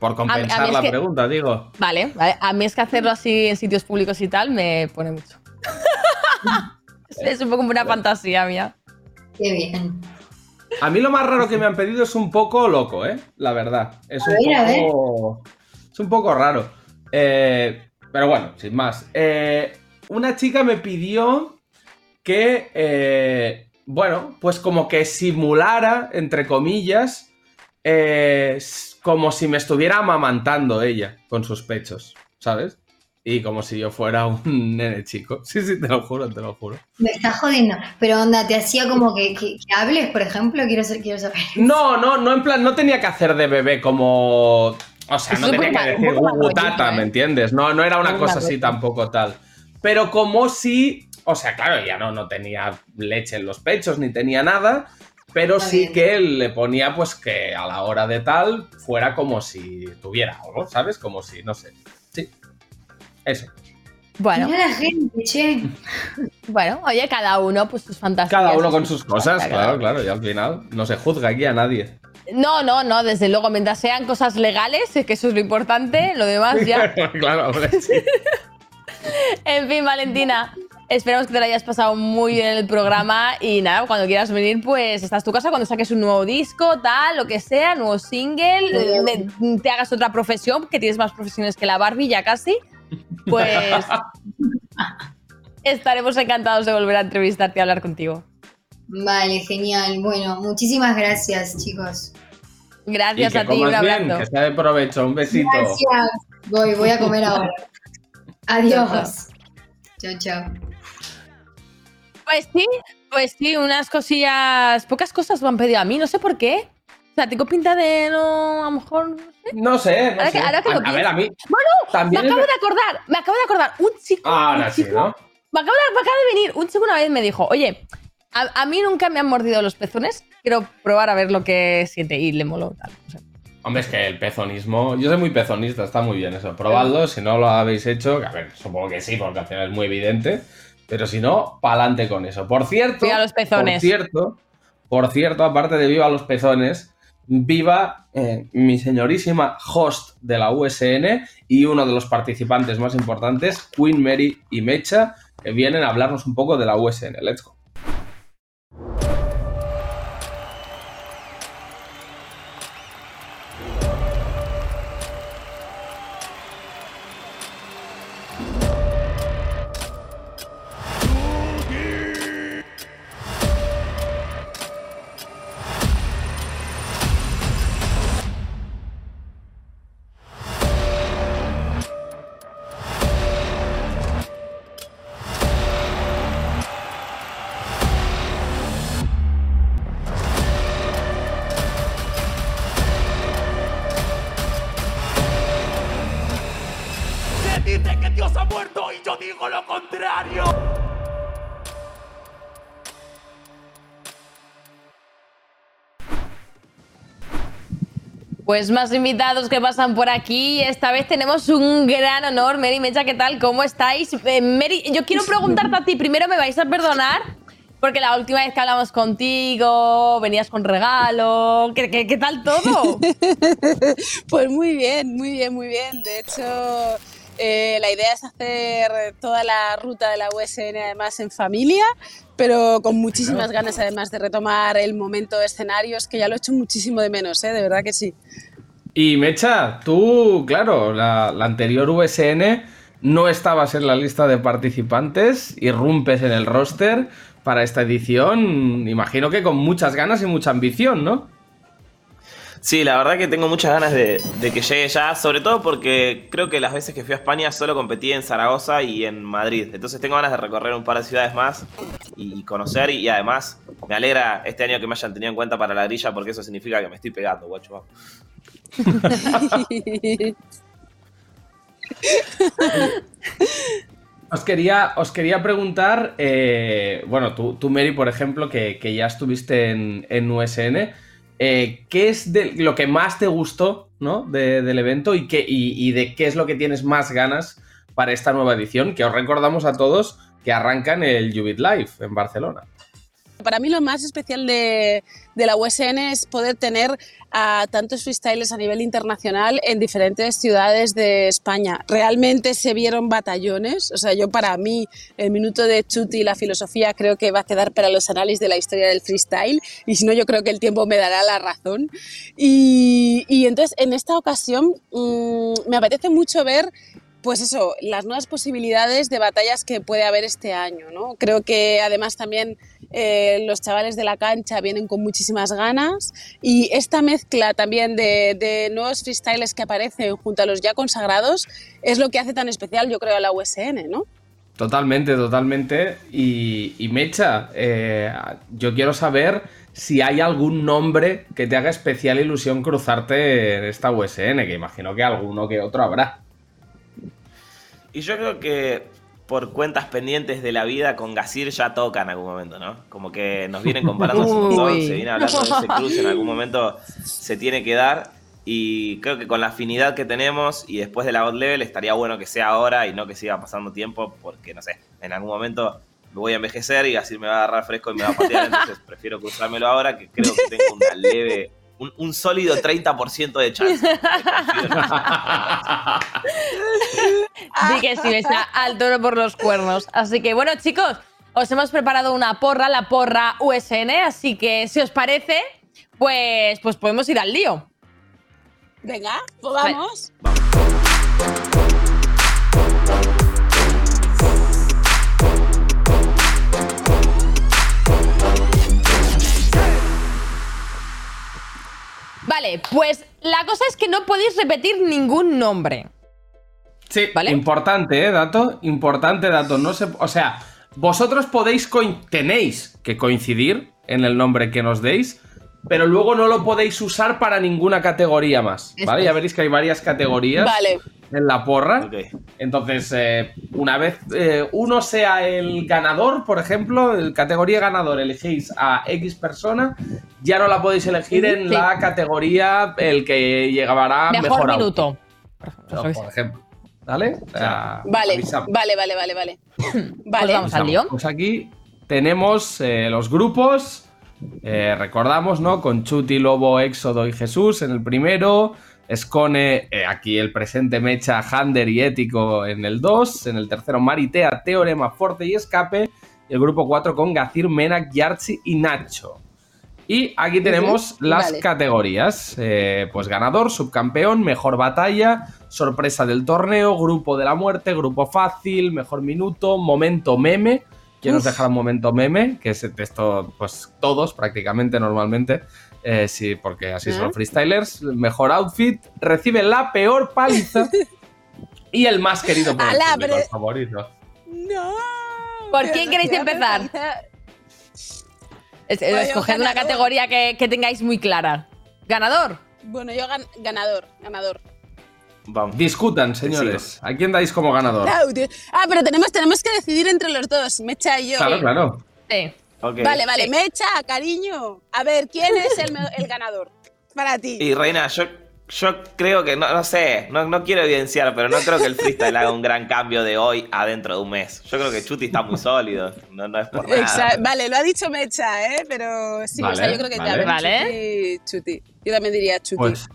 Por compensar la que- pregunta, digo. Vale, vale, a mí es que hacerlo así en sitios públicos y tal me pone mucho. es un poco como una fantasía mía. Qué bien. A mí lo más raro que me han pedido es un poco loco, ¿eh? La verdad. Es un ver, a ver. poco. Es un poco raro. Eh, pero bueno, sin más. Eh, una chica me pidió que. eh, bueno, pues como que simulara, entre comillas, eh, como si me estuviera amamantando ella con sus pechos, ¿sabes? Y como si yo fuera un nene chico. Sí, sí, te lo juro, te lo juro. Me está jodiendo. Pero onda, te hacía como que, que- que hables, por ejemplo, quiero, quiero saber. No, no, no, en plan, no tenía que hacer de bebé como. O sea, no tenía que decir un poco "Gugu rollito, tata, ¿eh? ¿me entiendes? No, no era una Un cosa así tampoco tal. Pero como si. O sea, claro, ya no, no tenía leche en los pechos ni tenía nada. Pero Está sí bien. que él le ponía, pues que a la hora de tal fuera como si tuviera algo, ¿sabes? Como si, no sé. Eso. Bueno, Mira la gente, che. bueno, oye, cada uno pues sus fantasías. Cada uno con sus cosas, claro, claro. Y al final no se juzga aquí a nadie. No, no, no, desde luego, mientras sean cosas legales, es que eso es lo importante, lo demás ya. claro, hombre, sí. En fin, Valentina, esperamos que te lo hayas pasado muy bien en el programa y nada, cuando quieras venir, pues estás tu casa, cuando saques un nuevo disco, tal, lo que sea, nuevo single, eh, te hagas otra profesión, que tienes más profesiones que la Barbie ya casi, pues estaremos encantados de volver a entrevistarte y hablar contigo. Vale, genial. Bueno, muchísimas gracias, chicos. Gracias y que a ti, un abrazo. que sea de provecho. Un besito. Gracias. Voy, voy a comer ahora. Adiós. Chao, chao. Pues sí, pues sí, unas cosillas, pocas cosas me han pedido a mí, no sé por qué. O sea, tengo pinta de no, a lo mejor, no sé. No sé, no Ahora sé. que- ahora que lo a, a ver, a mí Bueno, me también es acabo de acordar, me acabo de acordar, un chico, Ahora un sí, ¿no? me acabo de, me acaba de venir, un chico una vez me dijo, oye, a, a mí nunca me han mordido los pezones, quiero probar a ver lo que siente y le moló tal. o sea. Hombre, es que el pezonismo. Yo soy muy pezonista, está muy bien eso. Probadlo, si no lo habéis hecho. A ver, supongo que sí, porque al final es muy evidente. Pero si no, pa'lante con eso. Por cierto. Viva los pezones. Por cierto, por cierto, aparte de viva los pezones, viva eh, mi señorísima host de la USN y uno de los participantes más importantes, Queen Mary y Mecha, que vienen a hablarnos un poco de la USN. Let's go. Pues más invitados que pasan por aquí. Esta vez tenemos un gran honor. Mary Mecha, ¿qué tal? ¿Cómo estáis? Eh, Mary, yo quiero preguntarte a ti. Primero me vais a perdonar. Porque la última vez que hablamos contigo, venías con regalo. ¿Qué, qué, qué tal todo? Pues muy bien, muy bien, muy bien. De hecho, eh, la idea es hacer toda la ruta de la USN además en familia, pero con muchísimas ganas además de retomar el momento escenarios, que ya lo he hecho muchísimo de menos, ¿eh? de verdad que sí. Y Mecha, tú, claro, la, anterior USN no estabas en la lista de participantes, irrumpes en el roster para esta edición, imagino que con muchas ganas y mucha ambición, ¿no? Sí, la verdad que tengo muchas ganas de, que llegue ya, sobre todo porque creo que las veces que fui a España solo competí en Zaragoza y en Madrid. Entonces tengo ganas de recorrer un par de ciudades más y conocer. Y, además me alegra este año que me hayan tenido en cuenta para la grilla porque eso significa que me estoy pegando, guacho. Os quería, os quería preguntar, eh, bueno, tú, tú, Mary, por ejemplo, que, ya estuviste en USN, eh, ¿qué es lo que más te gustó ¿no? de- del evento y, qué, y de qué es lo que tienes más ganas para esta nueva edición? Que os recordamos a todos que arrancan el Jubit Live en Barcelona. Para mí lo más especial de, de la USN es poder tener a tantos freestylers a nivel internacional en diferentes ciudades de España. Realmente se vieron batallones, o sea, yo para mí el minuto de Chuti y la filosofía creo que va a quedar para los análisis de la historia del freestyle y si no yo creo que el tiempo me dará la razón. Y, y entonces en esta ocasión mmm, me apetece mucho ver pues eso, las nuevas posibilidades de batallas que puede haber este año, ¿no? Creo que además también eh, los chavales de la cancha vienen con muchísimas ganas y esta mezcla también de, de, nuevos freestyles que aparecen junto a los ya consagrados es lo que hace tan especial, yo creo, a la USN, ¿no? Totalmente, totalmente. Y, y Mecha, eh, yo quiero saber si hay algún nombre que te haga especial ilusión cruzarte en esta USN, que imagino que alguno que otro habrá. Y yo creo que por cuentas pendientes de la vida con Gasir ya toca en algún momento, ¿no? Como que nos vienen comparando un montón, se viene hablando de ese cruce, en algún momento se tiene que dar. Y creo que con la afinidad que tenemos y después de la God Level estaría bueno que sea ahora y no que siga pasando tiempo, porque no sé, en algún momento me voy a envejecer y Gasir me va a agarrar fresco y me va a patear, entonces prefiero cruzármelo ahora que creo que tengo una leve un, un, sólido 30% de chance. Di que sí, está al toro por los cuernos. Así que bueno, chicos, os hemos preparado una porra, la porra USN, así que si os parece, pues, pues podemos ir al lío. Venga, pues vamos. Vale. Vale, pues la cosa es que no podéis repetir ningún nombre. Sí, ¿Vale? importante, ¿eh? Dato, importante dato. No se, o sea, vosotros podéis, coin- tenéis que coincidir en el nombre que nos deis, pero luego no lo podéis usar para ninguna categoría más, ¿vale? Ya veréis que hay varias categorías Vale. en la porra. Entonces, eh, una vez eh, uno sea el ganador, por ejemplo, el categoría ganador, elegéis a X persona, ya no la podéis elegir en Sí. la categoría el que llegará Mejor, mejor, minuto. Por ejemplo. ¿Vale? O sea, Vale, avisamos. vale, vale, vale, vale. Pues vamos al lío. Pues aquí tenemos eh, los grupos. eh, recordamos, ¿no? Con Chuti, Lobo, Éxodo y Jesús en el primero. Escone, eh, aquí el presente Mecha, Hander y Ético en el 2. En el tercero, Maritea, Teorema, Forte y Escape. Y el grupo 4 con Gazir, Menak, Yarchi y Nacho. Y aquí tenemos las vale. categorías. eh, pues ganador, subcampeón, mejor batalla, sorpresa del torneo, grupo de la muerte, grupo fácil, mejor minuto, momento meme. ¿Quién nos dejará un momento meme? Que es esto, pues todos prácticamente normalmente. eh, sí, porque así son los freestylers. Mejor outfit, recibe la peor paliza. y el más querido por el Alá, público, pero- el favorito. No. ¿Por quién queréis quiero empezar? Es- eh, Bueno, escoged una categoría que, que tengáis muy clara. ¿Ganador? Bueno, yo gan- ganador, ganador. Vamos. Discutan, señores. ¿A quién dais como ganador? Claudio. Ah, pero tenemos, tenemos que decidir entre los dos, Mecha y yo. Claro, claro. Sí. Vale, vale. Mecha, cariño. A ver, ¿quién es el, el ganador? Para ti. Y Reina, yo, yo creo que, no, no sé, no, no quiero evidenciar, pero no creo que el freestyle haga un gran cambio de hoy a dentro de un mes. Yo creo que Chuti está muy sólido, no, no es por nada. Vale, lo ha dicho Mecha, ¿eh? Pero sí, o sea, Vale, yo creo que vale. a ver, Vale. Chuti, Chuti. Yo también diría Chuti. Pues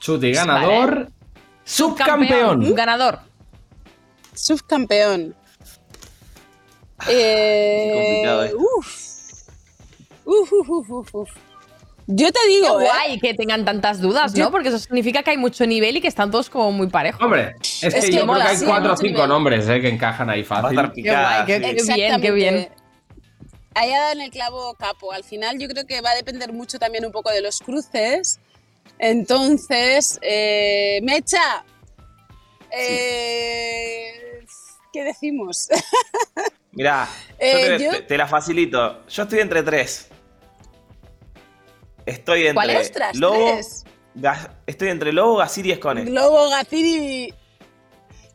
Chuti ganador. Subcampeón. Ganador. Subcampeón. Eh, complicado uf. Uf, uf, uf, uf, uf. Yo te Qué digo, ¿eh? guay que tengan tantas dudas, Yo- ¿no? Porque eso significa que hay mucho nivel y que están todos como muy parejos. Hombre, es, Es que, que yo creo que hay sí, cuatro o cinco nivel. nombres eh, que encajan ahí fácil. Qué picada. guay, qué, qué bien, qué bien. Ahí ha dado en el clavo capo. Al final yo creo que va a depender mucho también un poco de los cruces. Entonces, eh, Mecha, eh, ¿qué decimos? Eh, te, yo- te- te la facilito. Yo estoy entre tres. Estoy entre ¿Cuál es? Lobo, estoy entre Lobo, Gazir y Escone. Globo, Gaciri.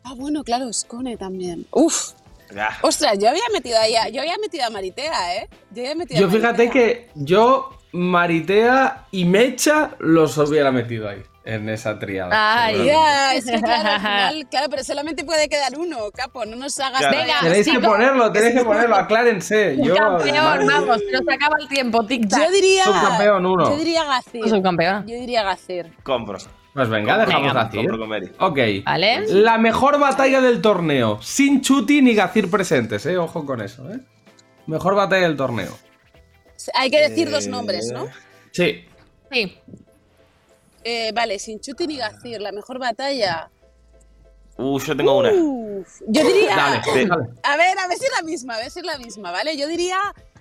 Ah, bueno, claro, Scone también. Uf, Ah, ostras, yo había metido ahí, a- yo había metido a Maritea, ¿eh? Yo había metido Yo a fíjate que yo, Maritea y Mecha los hubiera metido ahí, en esa triada. Ay. Ya, es que claro, al final, claro, pero solamente puede quedar uno, capo, no nos hagas Claro. Venga, Tenéis que ponerlo, tenéis que ponerlo, aclárense. Yo, Campeón, madre- vamos, se nos acaba el tiempo, tic Yo diría. Subcampeón uno. Yo diría Gacir. Subcampeona. Yo diría Gacir. compro. Pues venga, dejamos Venga. así. Compro con Mary. Ok. Vale. La mejor batalla del torneo. Sin Chuti ni Gazir presentes, eh. Ojo con eso, eh. Mejor batalla del torneo. Hay que decir dos Eh, nombres, ¿no? Sí. Sí. Eh, vale, sin Chuti ni Gacir, la mejor batalla. Uh, yo tengo una. Uf, yo diría. Dale, Sí. A ver, a ver si es la misma, a ver si es la misma, ¿vale? Yo diría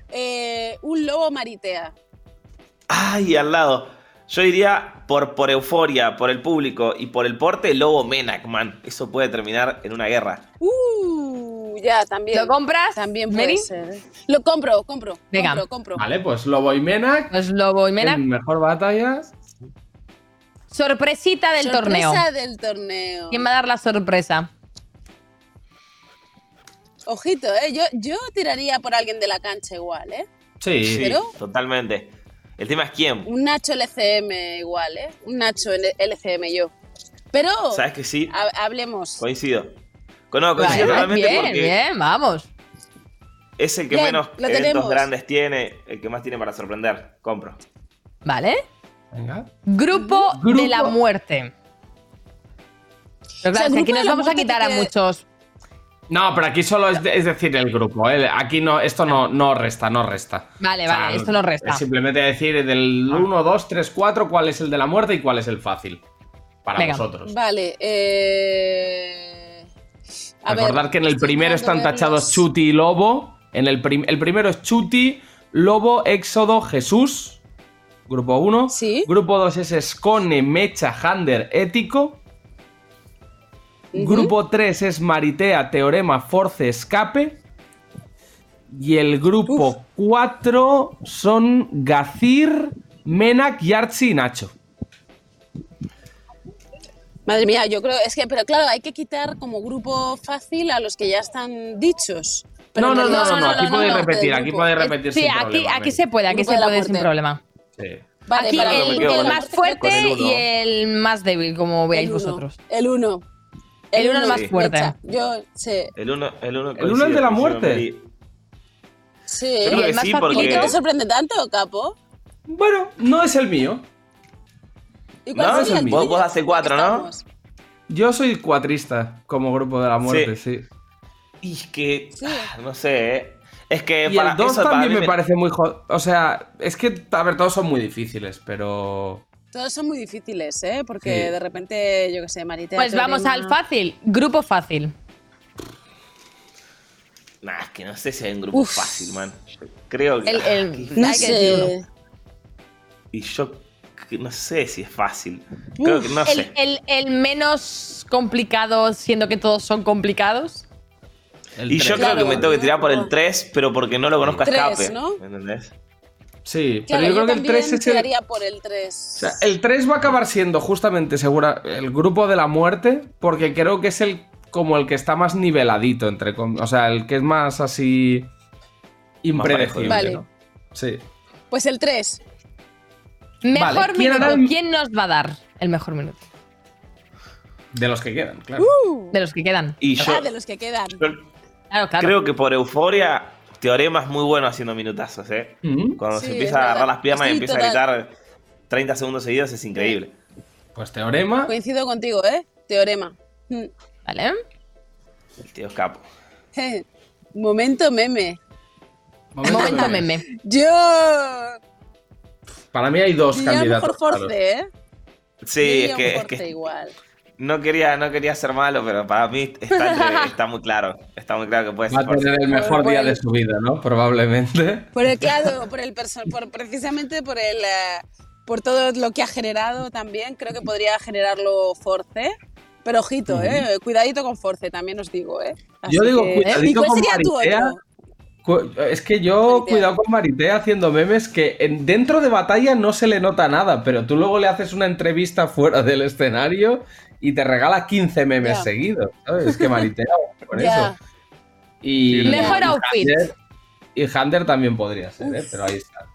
eh, un lobo maritea. Ay, al lado. Yo diría por, por euforia, por el público y por el porte, Lobo Menak, man. Eso puede terminar en una guerra. Uh, ya, también. ¿Lo compras? También puede Mary? ser. ¿eh? Lo compro, compro. Venga. Compro, compro. Vale, pues Lobo y Menak. Pues Lobo y Mena. en mejor batalla. Sorpresita del Sorpresa torneo. del torneo. ¿Quién va a dar la sorpresa? Ojito, ¿eh? Yo, yo tiraría por alguien de la cancha igual, ¿eh? Sí. Sí, totalmente. El tema es quién. Un Nacho LCM igual, ¿eh? Un Nacho LCM yo. Pero ¿Sabes que sí? ha- hablemos. Coincido. No, coincido Vale, totalmente bien, porque bien, vamos. es el que Bien, menos eventos tenemos. grandes tiene, el que más tiene para sorprender. Compro. Vale. Venga. Grupo, Grupo- de la muerte. Pero O sea, claro, es que aquí nos vamos a quitar a muchos. No, pero aquí solo es, de- es decir el grupo. ¿eh? Aquí no, esto no, no resta, no resta. Vale, vale, esto no resta. Es simplemente decir del 1, 2, 3, 4 cuál es el de la muerte y cuál es el fácil. Para Venga. vosotros. Vale, eh... a ver, Recordad que en el primero están tachados. Chuti y Lobo. En el, prim- el primero es Chuti, Lobo, Éxodo, Jesús. Grupo 1. Sí. Grupo 2 es Scone, Mecha, Hander, Ético. Grupo 3 es Maritea, Teorema, Force, Escape. Y el grupo 4 son Gazir, Menak, Yarchi y Nacho. Madre mía, yo creo, es que, pero claro, hay que quitar como grupo fácil a los que ya están dichos. Pero No, no, no, no, no, son aquí podéis repetir, aquí podéis repetir Sí, sin aquí, problema, aquí se puede, aquí se puede sin problema. Sí. Vale, Aquí para el, el más fuerte el y el más débil, como veáis el uno, vosotros. El uno. El uno es más Sí. fuerte. Yo, sí. El uno, el uno, ¿El uno es de la muerte? Sí. Sí. Yo creo el que más sí, fácil. ¿Por qué porque. te sorprende tanto, Capo? Bueno, no es el mío. ¿Y cuál No, sería el vos- tuyo? vos haces cuatro, ¿no? Yo soy cuatrista como grupo de la muerte, sí. Y es que. Sí. ah, No sé, ¿eh? Es que Y para el 2 eso también mí me parece muy... jo- O sea, es que, a ver, todos son muy difíciles, pero... Todos son muy difíciles, ¿eh? Porque Sí. de repente, yo qué sé, Maritea. Pues vamos al fácil. Grupo fácil. Nah, es que no sé si hay un grupo Uf. fácil, man. Yo creo que. El, el- No hay que decirlo. sé. Y yo no sé si es fácil. Creo que no El, sé. el- el menos complicado, siendo que todos son complicados. El Y yo creo que me tengo que tirar por el 3, pero porque no lo conozco a escape. ¿no? ¿Me entendés? Sí, Claro, pero yo creo que el también 3 es el... tiraría por el 3. O sea, el 3 va a acabar siendo justamente segura el grupo de la muerte, porque creo que es el como el que está más niveladito, entre o sea, el que es más así impredecible, Vale. ¿no? Sí. Pues el 3. Mejor Vale, ¿quién minuto. el- ¿Quién nos va a dar el mejor minuto? De los que quedan, claro. De los que quedan. Y yo, Ah, de los que quedan. yo Claro, claro. creo que por euforia, Teorema es muy bueno haciendo minutazos, ¿eh? Mm, Cuando Sí, se empieza a agarrar las piernas y empieza total. a gritar 30 segundos seguidos, es increíble. Pues teorema. Coincido contigo, ¿eh? Teorema. Mm. ¿Vale? El tío es capo. Momento meme. Momento meme. Yo. Para mí hay dos diría candidatos. mejor Force. ¿eh? Sí, Yo es que, es que igual. No, quería, no quería ser malo, pero para mí está, muy claro. Está muy claro que puede Va ser a tener el mejor Por día el- de su vida, ¿no? Probablemente. Por el claro, por el por precisamente por el eh, por todo lo que ha generado también, creo que podría generarlo Force. Pero ojito, eh, cuidadito con Force, también os digo, eh. Así Yo digo, que- cuidadito ¿Y cuál con sería tu Maritea. otro? Es que yo, Maritea. cuidado con Maritea haciendo memes que en- dentro de batalla no se le nota nada, pero tú luego le haces una entrevista fuera del escenario y te regala 15 memes seguidos, ¿sabes? Es que Maritea, por Ya. eso. Y, Mejor y outfit. Y Hander también podría ser, ¿eh? Pero ahí está.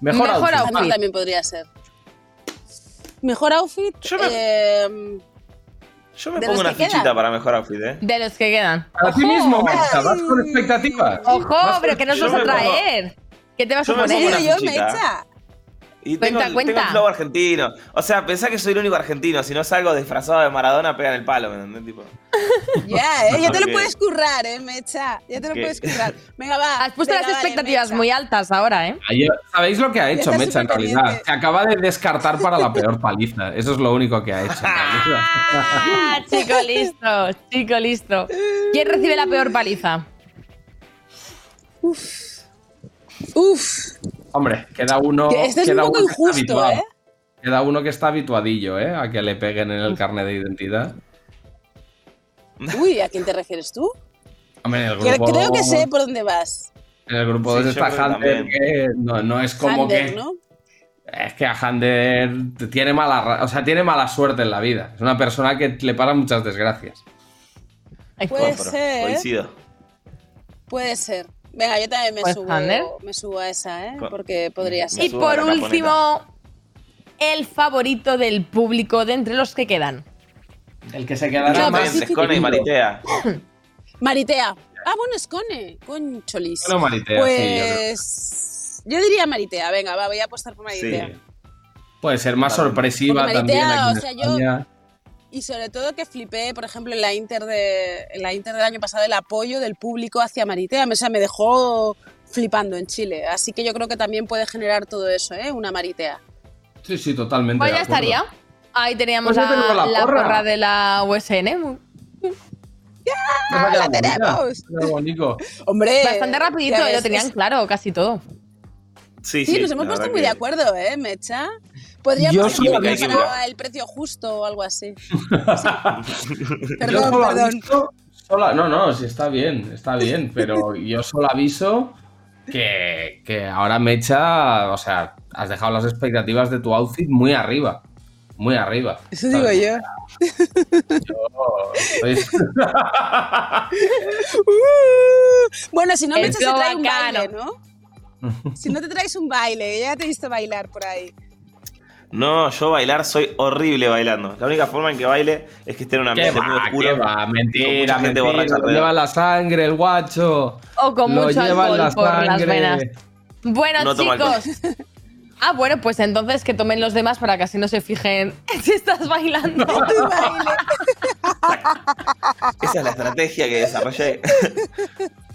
Mejor, Mejor outfit. outfit. También, también podría ser. Mejor outfit. Yo me- eh, Yo me de pongo una que fichita quedan. para mejor outfit, ¿eh? De los que quedan. Para ti mismo, Mecha, vas con expectativas. ¡Ojo! ¿Pero qué nos vas a me pongo- traer? ¿Qué te vas yo a me pongo poner? una yo. Mecha. Y Cuenta, tengo, cuenta. tengo el flow argentino. O sea, pensá que soy el único argentino. Si no salgo disfrazado de Maradona, pegan el palo, ¿me entendés? Tipo, Ya, eh, ya te lo puedes currar, eh, Mecha. Ya te lo puedes currar. Venga, va. Has puesto venga, las expectativas muy altas ahora, ¿eh? Ayer- ¿Sabéis lo que ha hecho Mecha en realidad? Se acaba de descartar para la peor paliza. Eso es lo único que ha hecho. en realidad. Ah, chico listo, chico listo. ¿Quién recibe la peor paliza? Uf, Hombre, queda uno. Que este es queda un poco uno que está injusto, habituado. ¿eh? Queda uno que está habituadillo, ¿eh? A que le peguen en el carnet de identidad. uy, ¿a quién te refieres tú? Hombre, en el Creo, grupo. creo que sé por dónde vas. En el grupo Sí, 2 yo está que Hunter, que no, no es como que. ¿no? Es que a Hunter tiene mala, o sea, tiene mala suerte en la vida. Es una persona que le pasan muchas desgracias. Puede ser. coincido. Puede ser. Venga, yo también me Pues, subo, me subo a esa, ¿eh? Porque podría ser. Y por último, el favorito del público de entre los que quedan. El que se quedará No, más. entre Scone y Maritea. Maritea. Ah, bueno, es Cone. Concholis. Bueno, Maritea, sí, yo creo. pues. yo, diría Maritea. Venga, va, voy a apostar por Maritea. Sí. Puede ser más sorpresiva también. Aquí o sea, yo- España. Y sobre todo que flipé, por ejemplo, en la Inter de en la Inter del año pasado el apoyo del público hacia Maritea, o sea, me dejó flipando en Chile, así que yo creo que también puede generar todo eso, ¿eh? Una Maritea. Sí, sí, totalmente. Pues ya estaría. Ahí teníamos Pues ya la, la la porra. porra de la USN. Vaya la tenemos! Hombre, Bastante rapidito, ya eh, lo tenían es- claro, casi todo. Sí, Sí, sí. nos hemos puesto muy que- de acuerdo, ¿eh, Mecha? Podríamos química. el precio justo o algo así. Yo Perdón, solo perdón. aviso- solo- no, no, sí está bien, está bien, pero yo solo aviso que, que ahora Mecha, o sea, has dejado las expectativas de tu outfit muy arriba. Muy arriba. Eso digo ¿sabes? yo. Yo Uh, bueno, si no, se flow trae un baile, ¿no? Si no te traes un baile, ya te he visto bailar por ahí. No, yo bailar soy horrible bailando. La única forma en que baile es que esté en un ¿Qué ambiente muy oscuro. va? Mentira, mucha gente borracha. Lo lleva la sangre, el guacho. O con Lo mucho alcohol la por las venas. Bueno, No chicos. Ah, bueno, pues entonces que tomen los demás para que así no se fijen si estás bailando. Tu baile. Esa es la estrategia que desarrollé.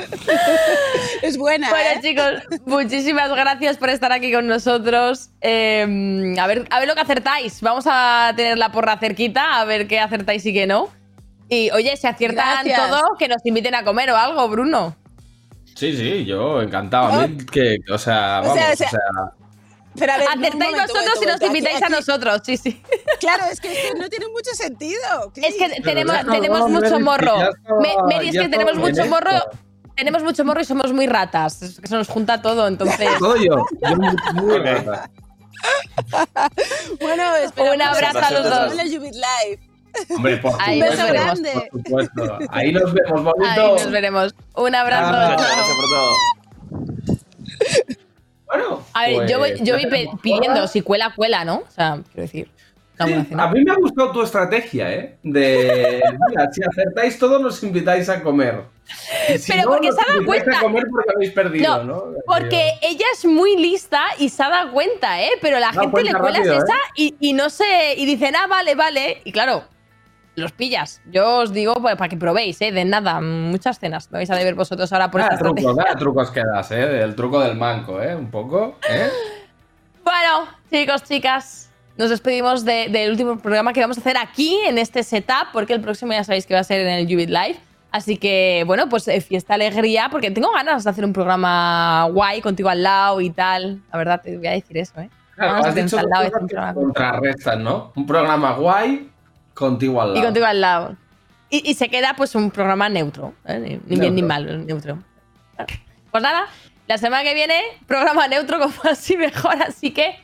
Es buena, Bueno, ¿eh? chicos, muchísimas gracias por estar aquí con nosotros. Eh, a, ver, a ver lo que acertáis. Vamos a tener la porra cerquita, a ver qué acertáis y qué no. Y oye, si aciertan Gracias. todo, que nos inviten a comer o algo, Bruno. Sí, sí, yo encantado. A mí que, o sea, O vamos, sea, o o sea, Pero a ver, Acertáis momento, vosotros momento, y nos. Aquí- invitáis a nosotros, sí, sí. Claro, es que, no tiene mucho sentido. Es que tenemos, tenemos mucho morro. Mary, es que tenemos mucho morro. Tenemos mucho morro y somos muy ratas. Es que se nos junta todo, entonces. todo yo. Yo muy, muy Ok. rata. Bueno. Un abrazo a los dos. Hombre, por Ahí supuesto. nos veremos. Por supuesto. Ahí nos vemos, bonito. Ahí nos veremos. Un abrazo. Ah, gracias por todo. Bueno, A ver, yo voy, pues, yo voy tenemos pidiendo si cuela, cuela, ¿no? O sea, quiero decir. Sí, a mí me ha gustado tu estrategia, ¿eh? De, mira, si acertáis todos, nos invitáis a comer. Si Pero no, porque nos se ha dado cuenta- a comer porque habéis perdido, ¿no? No, porque ella es muy lista y se ha dado cuenta, ¿eh? Pero la gente le cuelas rápido, esa ¿eh? y, y no sé. Y dicen, ah, vale, vale. Y claro, los pillas. Yo os digo pues, para que probéis, ¿eh? De nada, muchas cenas. Me vais a deber vosotros ahora por Nada esta estrategia. nada trucos que das, ¿eh? El truco del manco, ¿eh? Un poco, ¿eh? Bueno, chicos, chicas, nos despedimos de- del último programa que vamos a hacer aquí en este setup, porque el próximo ya sabéis que va a ser en el Jubit Live. Así que, bueno, pues eh, fiesta, alegría, porque tengo ganas de hacer un programa guay contigo al lado y tal. La verdad, te voy a decir eso, ¿eh? Claro, has dicho al lado que contrarrestan, ¿no? Un programa guay contigo al lado. Y contigo al lado. Y, y se queda pues un programa neutro, ¿eh? ni, ni bien ni Neutro. mal, neutro. Pues nada, la semana que viene, programa neutro como así mejor, así que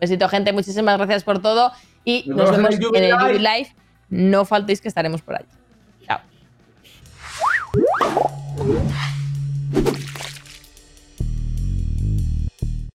besito gente, muchísimas gracias por todo y Nos nos vemos en el en Jubil el Live. Jubil Live. No faltéis que estaremos por ahí. Chao.